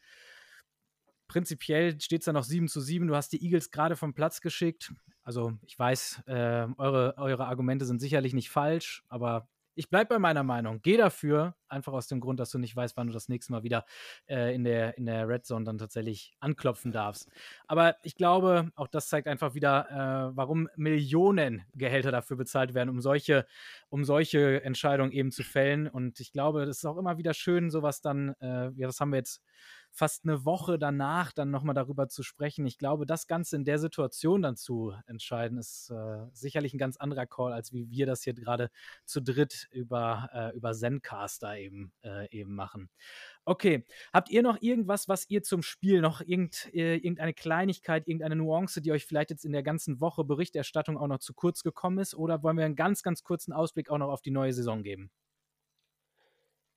prinzipiell steht es da noch 7 zu 7. Du hast die Eagles gerade vom Platz geschickt. Also ich weiß, äh, eure, eure Argumente sind sicherlich nicht falsch, aber ich bleibe bei meiner Meinung. Geh dafür, einfach aus dem Grund, dass du nicht weißt, wann du das nächste Mal wieder äh, in, der, in der Red Zone dann tatsächlich anklopfen darfst. Aber ich glaube, auch das zeigt einfach wieder, äh, warum Millionen Gehälter dafür bezahlt werden, um solche, um solche Entscheidungen eben zu fällen. Und ich glaube, das ist auch immer wieder schön, sowas dann, äh, ja, das haben wir jetzt fast eine Woche danach dann nochmal darüber zu sprechen. Ich glaube, das Ganze in der Situation dann zu entscheiden, ist äh, sicherlich ein ganz anderer Call, als wie wir das hier gerade zu dritt über, äh, über Zencaster eben, äh, eben machen. Okay, habt ihr noch irgendwas, was ihr zum Spiel noch irgend, äh, irgendeine Kleinigkeit, irgendeine Nuance, die euch vielleicht jetzt in der ganzen Woche Berichterstattung auch noch zu kurz gekommen ist? Oder wollen wir einen ganz, ganz kurzen Ausblick auch noch auf die neue Saison geben?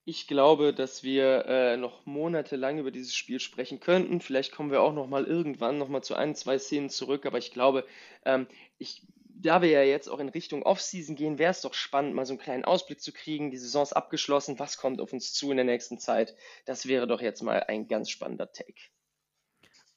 Ich glaube, dass wir äh, noch monatelang über dieses Spiel sprechen könnten. Vielleicht kommen wir auch noch mal irgendwann noch mal zu ein, zwei Szenen zurück. Aber ich glaube, ähm, ich, da wir ja jetzt auch in Richtung Offseason gehen, wäre es doch spannend, mal so einen kleinen Ausblick zu kriegen. Die Saison ist abgeschlossen. Was kommt auf uns zu in der nächsten Zeit? Das wäre doch jetzt mal ein ganz spannender Take.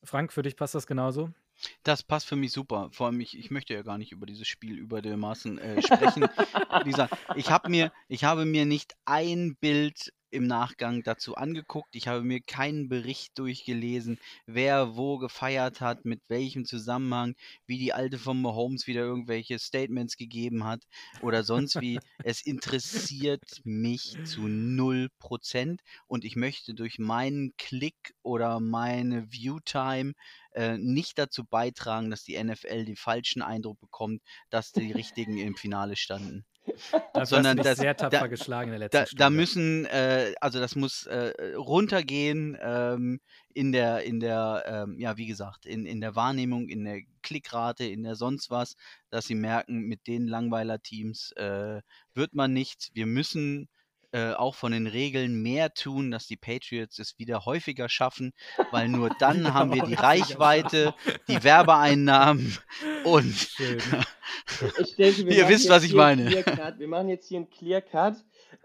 Frank, für dich passt das genauso? Das passt für mich super. Vor allem, ich, ich möchte ja gar nicht über dieses Spiel über dermaßen äh, sprechen. Wie gesagt, ich, hab mir, ich habe mir nicht ein Bild im Nachgang dazu angeguckt. Ich habe mir keinen Bericht durchgelesen, wer wo gefeiert hat, mit welchem Zusammenhang, wie die Alte von Mahomes wieder irgendwelche Statements gegeben hat oder sonst wie. es interessiert mich zu null Prozent und ich möchte durch meinen Klick oder meine Viewtime äh, nicht dazu beitragen, dass die NFL den falschen Eindruck bekommt, dass die Richtigen im Finale standen. Das sondern das sehr tapfer da, geschlagen in der letzten da, Stunde. Da müssen, äh, also das muss äh, runtergehen ähm, in der, in der, ähm, ja wie gesagt, in, in der Wahrnehmung, in der Klickrate, in der sonst was, dass sie merken, mit den Langweiler-Teams äh, wird man nichts. Wir müssen äh, auch von den Regeln mehr tun, dass die Patriots es wieder häufiger schaffen, weil nur dann haben wir die Reichweite, die Werbeeinnahmen und denke, ihr wisst, was ich meine. Wir machen jetzt hier einen Clear Cut.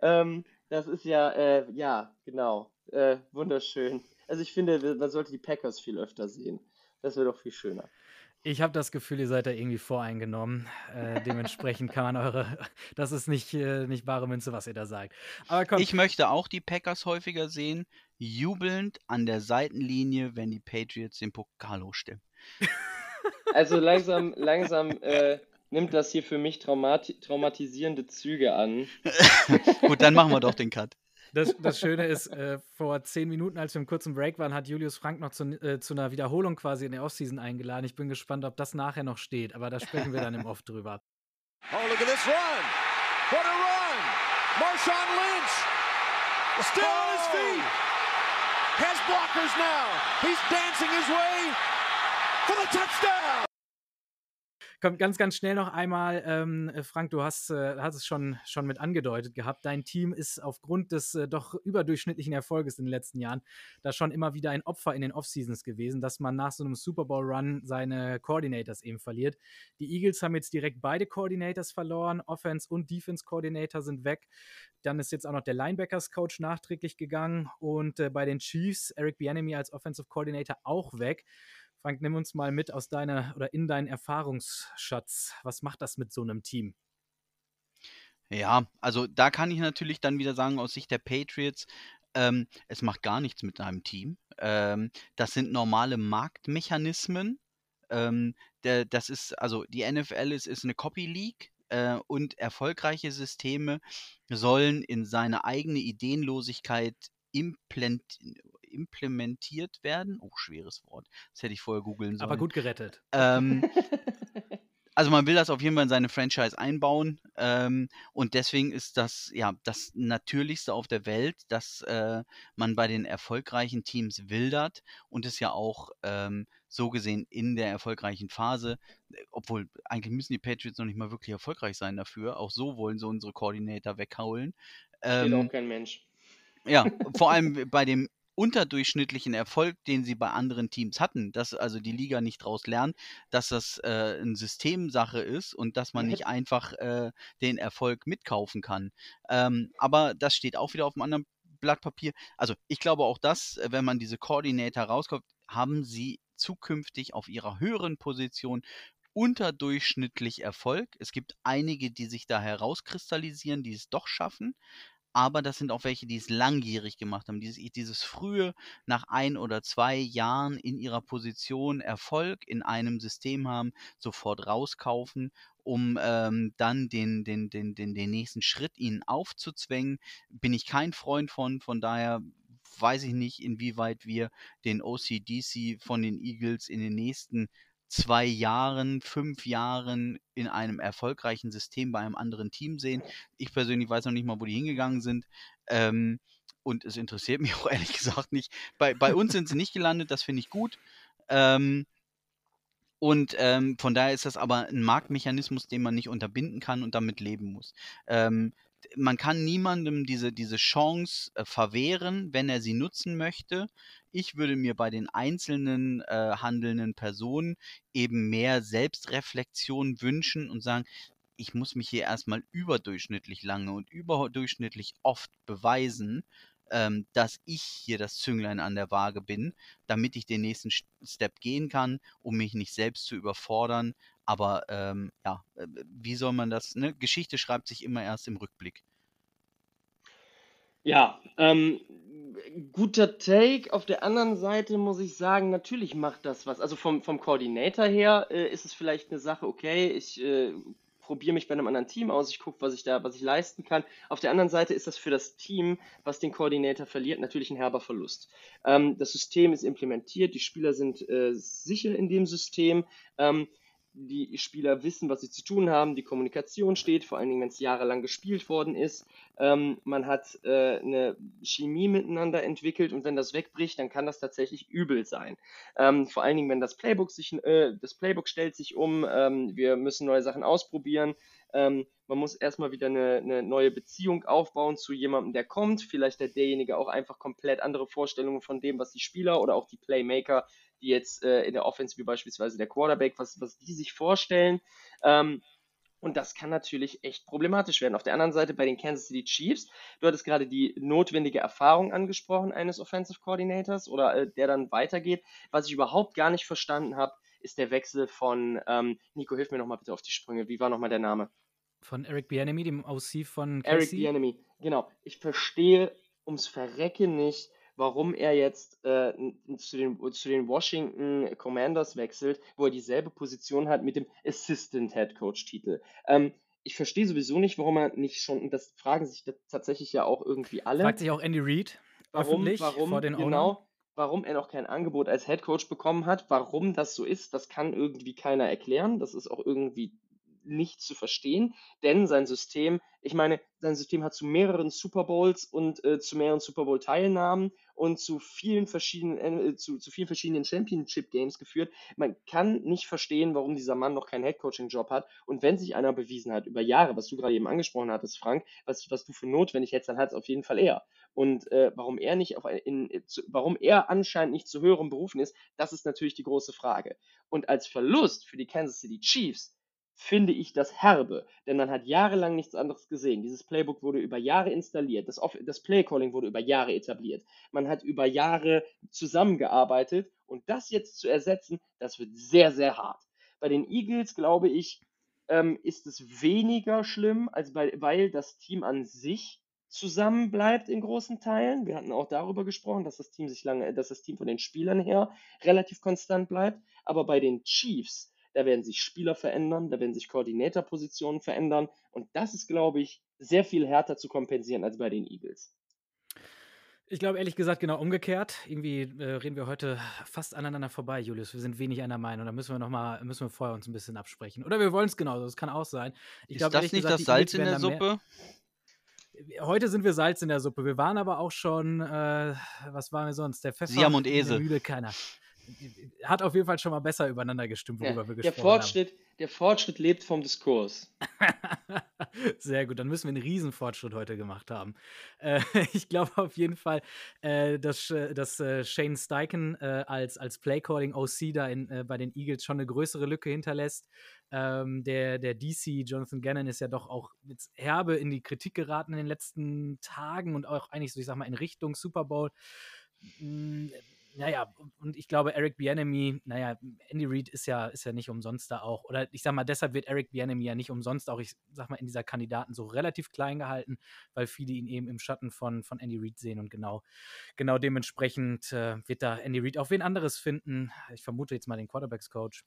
Ähm, das ist ja, äh, ja, genau, äh, wunderschön. Also ich finde, man sollte die Packers viel öfter sehen. Das wäre doch viel schöner. Ich habe das Gefühl, ihr seid da irgendwie voreingenommen. Äh, dementsprechend kann man eure. Das ist nicht, äh, nicht bare Münze, was ihr da sagt. Aber komm. Ich möchte auch die Packers häufiger sehen, jubelnd an der Seitenlinie, wenn die Patriots den Pokal hochstimmen. Also langsam, langsam äh, nimmt das hier für mich traumati traumatisierende Züge an. Gut, dann machen wir doch den Cut. Das, das Schöne ist, äh, vor zehn Minuten, als wir im kurzen Break waren, hat Julius Frank noch zu, äh, zu einer Wiederholung quasi in der Offseason eingeladen. Ich bin gespannt, ob das nachher noch steht, aber da sprechen wir dann im Off drüber. Oh, look at this run! What a run! Marshawn Lynch! Still on his feet! Has blockers now! He's dancing his way for the touchdown! Kommt ganz, ganz schnell noch einmal, ähm, äh, Frank, du hast, äh, hast es schon, schon mit angedeutet gehabt. Dein Team ist aufgrund des äh, doch überdurchschnittlichen Erfolges in den letzten Jahren da schon immer wieder ein Opfer in den Offseasons gewesen, dass man nach so einem Super Bowl-Run seine Coordinators eben verliert. Die Eagles haben jetzt direkt beide Coordinators verloren, Offense und Defense Coordinator sind weg. Dann ist jetzt auch noch der Linebackers-Coach nachträglich gegangen und äh, bei den Chiefs Eric Bieniemy als Offensive Coordinator auch weg. Frank, nimm uns mal mit aus deiner oder in deinen Erfahrungsschatz. Was macht das mit so einem Team? Ja, also da kann ich natürlich dann wieder sagen, aus Sicht der Patriots, ähm, es macht gar nichts mit deinem Team. Ähm, das sind normale Marktmechanismen. Ähm, der, das ist, also die NFL ist, ist eine Copy League äh, und erfolgreiche Systeme sollen in seine eigene Ideenlosigkeit implementiert werden. Oh, schweres Wort. Das hätte ich vorher googeln sollen. Aber gut gerettet. Ähm, also man will das auf jeden Fall in seine Franchise einbauen ähm, und deswegen ist das ja das Natürlichste auf der Welt, dass äh, man bei den erfolgreichen Teams wildert und es ja auch ähm, so gesehen in der erfolgreichen Phase, obwohl eigentlich müssen die Patriots noch nicht mal wirklich erfolgreich sein dafür, auch so wollen sie unsere Koordinator weghauen. Ähm, auch kein Mensch. Ja, vor allem bei dem unterdurchschnittlichen Erfolg, den sie bei anderen Teams hatten, dass also die Liga nicht daraus lernt, dass das äh, eine Systemsache ist und dass man nicht einfach äh, den Erfolg mitkaufen kann. Ähm, aber das steht auch wieder auf einem anderen Blatt Papier. Also ich glaube auch das, wenn man diese Koordinator rauskauft, haben sie zukünftig auf ihrer höheren Position unterdurchschnittlich Erfolg. Es gibt einige, die sich da herauskristallisieren, die es doch schaffen aber das sind auch welche, die es langjährig gemacht haben. Dieses, dieses frühe, nach ein oder zwei Jahren in ihrer Position Erfolg in einem System haben, sofort rauskaufen, um ähm, dann den, den, den, den, den nächsten Schritt ihnen aufzuzwängen. Bin ich kein Freund von, von daher weiß ich nicht, inwieweit wir den OCDC von den Eagles in den nächsten zwei Jahren, fünf Jahren in einem erfolgreichen System bei einem anderen Team sehen. Ich persönlich weiß noch nicht mal, wo die hingegangen sind. Ähm, und es interessiert mich auch ehrlich gesagt nicht. Bei, bei uns sind sie nicht gelandet, das finde ich gut. Ähm, und ähm, von daher ist das aber ein Marktmechanismus, den man nicht unterbinden kann und damit leben muss. Ähm, man kann niemandem diese, diese Chance äh, verwehren, wenn er sie nutzen möchte. Ich würde mir bei den einzelnen äh, handelnden Personen eben mehr Selbstreflexion wünschen und sagen, ich muss mich hier erstmal überdurchschnittlich lange und überdurchschnittlich oft beweisen, ähm, dass ich hier das Zünglein an der Waage bin, damit ich den nächsten Step gehen kann, um mich nicht selbst zu überfordern. Aber ähm, ja, äh, wie soll man das? Ne? Geschichte schreibt sich immer erst im Rückblick. Ja, ähm, guter Take. Auf der anderen Seite muss ich sagen, natürlich macht das was. Also vom, vom Koordinator her äh, ist es vielleicht eine Sache, okay, ich äh, probiere mich bei einem anderen Team aus, ich gucke, was ich da, was ich leisten kann. Auf der anderen Seite ist das für das Team, was den Koordinator verliert, natürlich ein herber Verlust. Ähm, das System ist implementiert, die Spieler sind äh, sicher in dem System. Ähm, die Spieler wissen, was sie zu tun haben, die Kommunikation steht, vor allen Dingen, wenn es jahrelang gespielt worden ist. Ähm, man hat äh, eine Chemie miteinander entwickelt und wenn das wegbricht, dann kann das tatsächlich übel sein. Ähm, vor allen Dingen, wenn das Playbook sich, äh, das Playbook stellt sich um, ähm, wir müssen neue Sachen ausprobieren. Ähm, man muss erstmal wieder eine, eine, neue Beziehung aufbauen zu jemandem, der kommt. Vielleicht hat derjenige auch einfach komplett andere Vorstellungen von dem, was die Spieler oder auch die Playmaker die jetzt äh, in der Offense, wie beispielsweise der Quarterback, was, was die sich vorstellen. Ähm, und das kann natürlich echt problematisch werden. Auf der anderen Seite bei den Kansas City Chiefs, du hattest gerade die notwendige Erfahrung angesprochen eines Offensive Coordinators oder äh, der dann weitergeht. Was ich überhaupt gar nicht verstanden habe, ist der Wechsel von, ähm, Nico, hilf mir nochmal bitte auf die Sprünge. Wie war nochmal der Name? Von Eric Bianemi, dem OC von Casey? Eric Bianemi, genau. Ich verstehe ums Verrecken nicht, warum er jetzt äh, zu, den, zu den Washington Commanders wechselt, wo er dieselbe Position hat mit dem Assistant Head Coach Titel. Ähm, ich verstehe sowieso nicht, warum er nicht schon, und das fragen sich tatsächlich ja auch irgendwie alle. Fragt sich auch Andy Reid warum, warum, vor den genau, warum er noch kein Angebot als Head Coach bekommen hat, warum das so ist, das kann irgendwie keiner erklären. Das ist auch irgendwie nicht zu verstehen, denn sein System, ich meine, sein System hat zu mehreren Super Bowls und äh, zu mehreren Super Bowl Teilnahmen und zu vielen verschiedenen äh, zu, zu vielen verschiedenen Championship Games geführt. Man kann nicht verstehen, warum dieser Mann noch keinen Head Coaching Job hat und wenn sich einer bewiesen hat über Jahre, was du gerade eben angesprochen hattest, Frank, was, was du für notwendig hältst, dann hat es auf jeden Fall er. Und äh, warum er nicht auf in, in, zu, warum er anscheinend nicht zu höheren Berufen ist, das ist natürlich die große Frage. Und als Verlust für die Kansas City Chiefs finde ich das herbe, denn man hat jahrelang nichts anderes gesehen. Dieses Playbook wurde über Jahre installiert, das, das Playcalling wurde über Jahre etabliert. Man hat über Jahre zusammengearbeitet und das jetzt zu ersetzen, das wird sehr, sehr hart. Bei den Eagles, glaube ich, ähm, ist es weniger schlimm, als bei, weil das Team an sich zusammen bleibt in großen Teilen. Wir hatten auch darüber gesprochen, dass das Team sich lange, dass das Team von den Spielern her relativ konstant bleibt. Aber bei den Chiefs da werden sich Spieler verändern, da werden sich Koordinatorpositionen verändern und das ist, glaube ich, sehr viel härter zu kompensieren als bei den Eagles. Ich glaube ehrlich gesagt genau umgekehrt. Irgendwie äh, reden wir heute fast aneinander vorbei, Julius. Wir sind wenig einer Meinung. Da müssen wir noch mal, müssen wir vorher uns ein bisschen absprechen. Oder wir wollen es genauso. Das kann auch sein. Ich ist glaub, das nicht gesagt, das Salz in der Suppe? Heute sind wir Salz in der Suppe. Wir waren aber auch schon, äh, was waren wir sonst? Der Pfeffer. Siam und Esel. Mühle keiner hat auf jeden Fall schon mal besser übereinander gestimmt, worüber ja, wir gesprochen der Fortschritt, haben. Der Fortschritt lebt vom Diskurs. Sehr gut, dann müssen wir einen Riesenfortschritt heute gemacht haben. Äh, ich glaube auf jeden Fall, äh, dass, dass äh, Shane Steichen äh, als, als Playcalling OC da in, äh, bei den Eagles schon eine größere Lücke hinterlässt. Ähm, der, der DC, Jonathan Gannon, ist ja doch auch jetzt herbe in die Kritik geraten in den letzten Tagen und auch eigentlich so, ich sag mal, in Richtung Super Bowl. Naja, und ich glaube, Eric Bienemy, naja, Andy Reid ist ja, ist ja nicht umsonst da auch. Oder ich sag mal, deshalb wird Eric Bienemy ja nicht umsonst auch, ich sag mal, in dieser Kandidaten so relativ klein gehalten, weil viele ihn eben im Schatten von, von Andy Reid sehen und genau, genau dementsprechend äh, wird da Andy Reid auch wen anderes finden. Ich vermute jetzt mal den Quarterbacks-Coach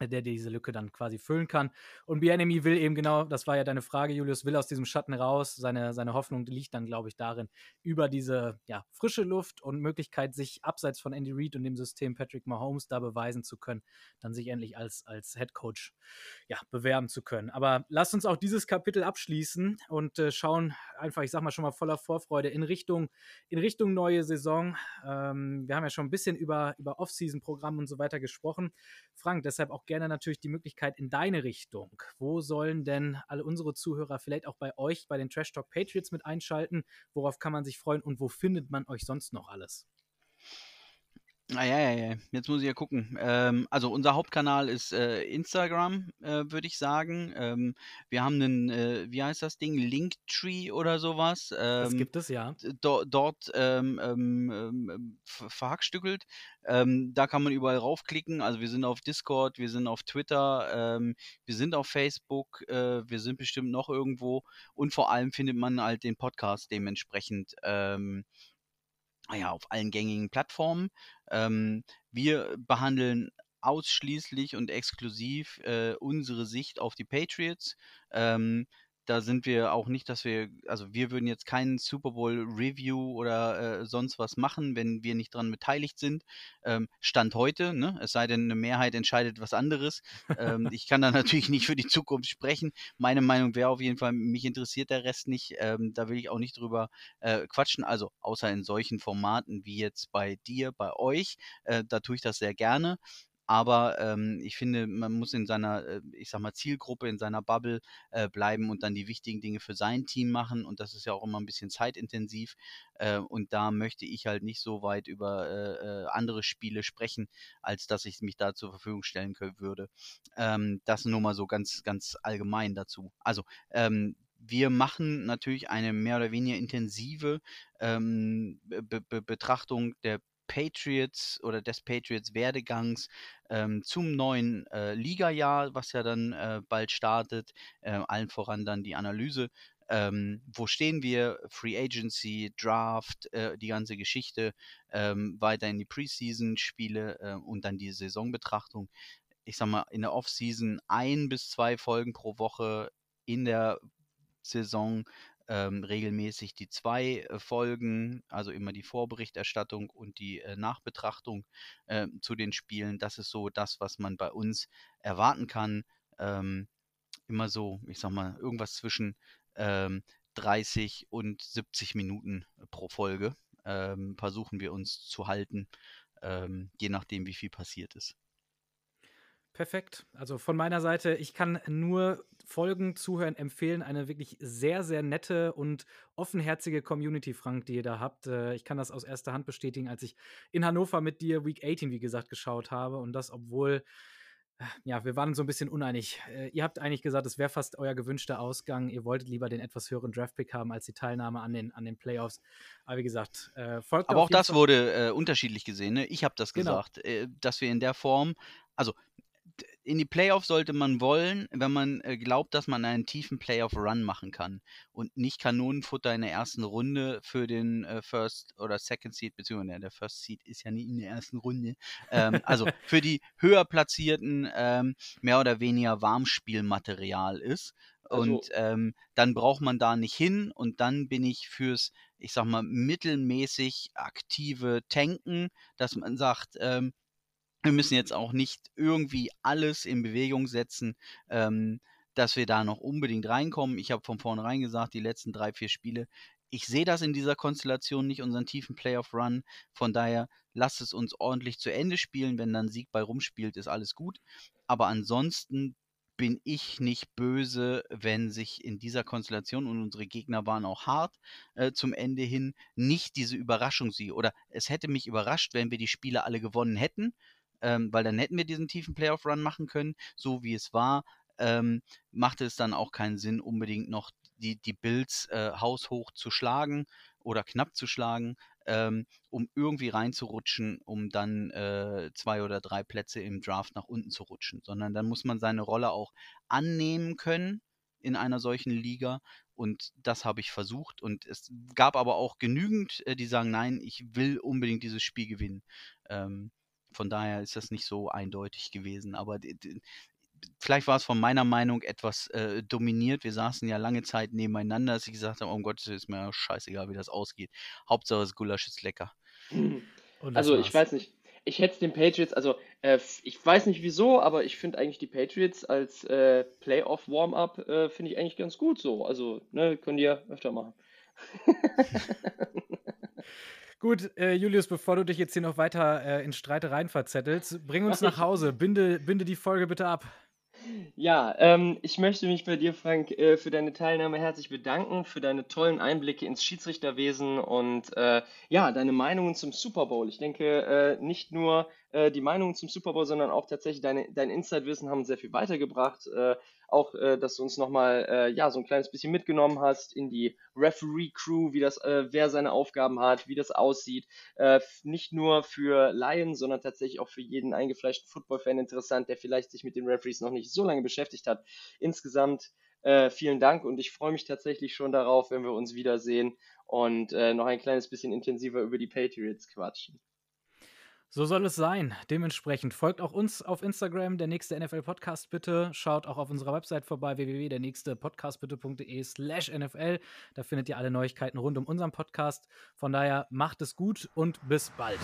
der diese Lücke dann quasi füllen kann. Und Bienemy will eben genau, das war ja deine Frage, Julius, will aus diesem Schatten raus. Seine, seine Hoffnung liegt dann, glaube ich, darin, über diese ja, frische Luft und Möglichkeit, sich abseits von Andy Reid und dem System Patrick Mahomes da beweisen zu können, dann sich endlich als, als Head Coach ja, bewerben zu können. Aber lasst uns auch dieses Kapitel abschließen und äh, schauen einfach, ich sag mal schon mal voller Vorfreude in Richtung, in Richtung neue Saison. Ähm, wir haben ja schon ein bisschen über, über Off-Season-Programm und so weiter gesprochen. Frank, deshalb auch gerne natürlich die Möglichkeit in deine Richtung. Wo sollen denn alle unsere Zuhörer vielleicht auch bei euch, bei den Trash Talk Patriots mit einschalten? Worauf kann man sich freuen und wo findet man euch sonst noch alles? Ah, ja, ja, ja. Jetzt muss ich ja gucken. Ähm, also unser Hauptkanal ist äh, Instagram, äh, würde ich sagen. Ähm, wir haben einen, äh, wie heißt das Ding? Linktree oder sowas. das ähm, gibt es, ja. do dort ähm, ähm, ähm, verhackstückelt. da kann man überall raufklicken. Also wir sind auf Discord, wir sind auf Twitter, wir sind auf Facebook, äh, wir sind bestimmt noch irgendwo. Und vor allem findet man halt den Podcast dementsprechend ja, auf allen gängigen Plattformen. Ähm, wir behandeln ausschließlich und exklusiv äh, unsere Sicht auf die Patriots. Ähm, da sind wir auch nicht, dass wir, also wir würden jetzt keinen Super Bowl Review oder äh, sonst was machen, wenn wir nicht dran beteiligt sind. Ähm, Stand heute, ne? es sei denn, eine Mehrheit entscheidet was anderes. Ähm, ich kann da natürlich nicht für die Zukunft sprechen. Meine Meinung wäre auf jeden Fall, mich interessiert der Rest nicht. Ähm, da will ich auch nicht drüber äh, quatschen. Also außer in solchen Formaten wie jetzt bei dir, bei euch. Äh, da tue ich das sehr gerne. Aber ähm, ich finde, man muss in seiner, äh, ich sag mal, Zielgruppe, in seiner Bubble äh, bleiben und dann die wichtigen Dinge für sein Team machen. Und das ist ja auch immer ein bisschen zeitintensiv. Äh, und da möchte ich halt nicht so weit über äh, äh andere Spiele sprechen, als dass ich mich da zur Verfügung stellen können würde. Ähm, das nur mal so ganz, ganz allgemein dazu. Also, ähm, wir machen natürlich eine mehr oder weniger intensive ähm, Be Be Betrachtung der Patriots oder des Patriots Werdegangs ähm, zum neuen äh, Liga-Jahr, was ja dann äh, bald startet, äh, allen voran dann die Analyse. Ähm, wo stehen wir? Free Agency, Draft, äh, die ganze Geschichte, ähm, weiter in die Preseason-Spiele äh, und dann die Saisonbetrachtung. Ich sag mal, in der Offseason ein bis zwei Folgen pro Woche, in der Saison ähm, regelmäßig die zwei äh, Folgen, also immer die Vorberichterstattung und die äh, Nachbetrachtung äh, zu den Spielen. Das ist so das, was man bei uns erwarten kann. Ähm, immer so, ich sag mal, irgendwas zwischen ähm, 30 und 70 Minuten pro Folge ähm, versuchen wir uns zu halten, ähm, je nachdem, wie viel passiert ist. Perfekt. Also von meiner Seite, ich kann nur Folgen, Zuhören empfehlen. Eine wirklich sehr, sehr nette und offenherzige Community, Frank, die ihr da habt. Äh, ich kann das aus erster Hand bestätigen, als ich in Hannover mit dir Week 18, wie gesagt, geschaut habe. Und das, obwohl, äh, ja, wir waren so ein bisschen uneinig. Äh, ihr habt eigentlich gesagt, es wäre fast euer gewünschter Ausgang. Ihr wolltet lieber den etwas höheren Draftpick haben als die Teilnahme an den, an den Playoffs. Aber wie gesagt, folgt Aber auch das Fall. wurde äh, unterschiedlich gesehen. Ne? Ich habe das genau. gesagt, äh, dass wir in der Form, also in die Playoffs sollte man wollen, wenn man äh, glaubt, dass man einen tiefen Playoff-Run machen kann und nicht Kanonenfutter in der ersten Runde für den äh, First oder Second Seed, beziehungsweise der First Seed ist ja nie in der ersten Runde. Ähm, also für die höher platzierten ähm, mehr oder weniger Warmspielmaterial ist. Also, und ähm, dann braucht man da nicht hin und dann bin ich fürs, ich sag mal, mittelmäßig aktive Tanken, dass man sagt, ähm, wir müssen jetzt auch nicht irgendwie alles in Bewegung setzen, ähm, dass wir da noch unbedingt reinkommen. Ich habe von vornherein gesagt, die letzten drei, vier Spiele, ich sehe das in dieser Konstellation nicht, unseren tiefen Playoff-Run. Von daher lasst es uns ordentlich zu Ende spielen. Wenn dann Sieg bei rumspielt, ist alles gut. Aber ansonsten bin ich nicht böse, wenn sich in dieser Konstellation, und unsere Gegner waren auch hart äh, zum Ende hin, nicht diese Überraschung sie. Oder es hätte mich überrascht, wenn wir die Spiele alle gewonnen hätten ähm, weil dann hätten wir diesen tiefen Playoff-Run machen können, so wie es war. Ähm, machte es dann auch keinen Sinn, unbedingt noch die, die Bills äh, haushoch zu schlagen oder knapp zu schlagen. ähm, um irgendwie reinzurutschen, um dann äh, zwei oder drei Plätze im Draft nach unten zu rutschen, sondern dann muss man seine Rolle auch annehmen können in einer solchen Liga und das habe ich versucht und es gab aber auch genügend, äh, die sagen, nein, ich will unbedingt dieses Spiel gewinnen. Ähm, von daher ist das nicht so eindeutig gewesen, aber vielleicht war es von meiner Meinung etwas äh, dominiert. Wir saßen ja lange Zeit nebeneinander, dass ich gesagt habe, oh Gott, ist mir scheißegal, wie das ausgeht. Hauptsache das Gulasch ist lecker. Also ich weiß nicht, ich hätte den Patriots, also äh, ich weiß nicht wieso, aber ich finde eigentlich die Patriots als äh, Playoff-Warm-up äh, finde ich eigentlich ganz gut so. Also, ne, können die ja öfter machen. Gut, äh, Julius, bevor du dich jetzt hier noch weiter äh, in Streitereien verzettelst, bring uns nach Hause. Binde, binde die Folge bitte ab. Ja, ähm, ich möchte mich bei dir, Frank, äh, für deine Teilnahme herzlich bedanken, für deine tollen Einblicke ins Schiedsrichterwesen und äh, ja, deine Meinungen zum Super Bowl. Ich denke, äh, nicht nur äh, die Meinungen zum Super Bowl, sondern auch tatsächlich deine, dein Inside-Wissen haben sehr viel weitergebracht. Äh, auch, äh, dass du uns nochmal äh, ja, so ein kleines bisschen mitgenommen hast in die Referee-Crew, wie das, äh, wer seine Aufgaben hat, wie das aussieht. Äh, nicht nur für Laien, sondern tatsächlich auch für jeden eingefleischten Football-Fan interessant, der vielleicht sich mit den Referees noch nicht so lange beschäftigt hat. Insgesamt äh, vielen Dank und ich freue mich tatsächlich schon darauf, wenn wir uns wiedersehen und äh, noch ein kleines bisschen intensiver über die Patriots quatschen. So soll es sein. Dementsprechend folgt auch uns auf Instagram, der nächste NFL Podcast bitte. Schaut auch auf unserer Website vorbei, www.dernächstepodcastbitte.de slash NFL. Da findet ihr alle Neuigkeiten rund um unseren Podcast. Von daher macht es gut und bis bald.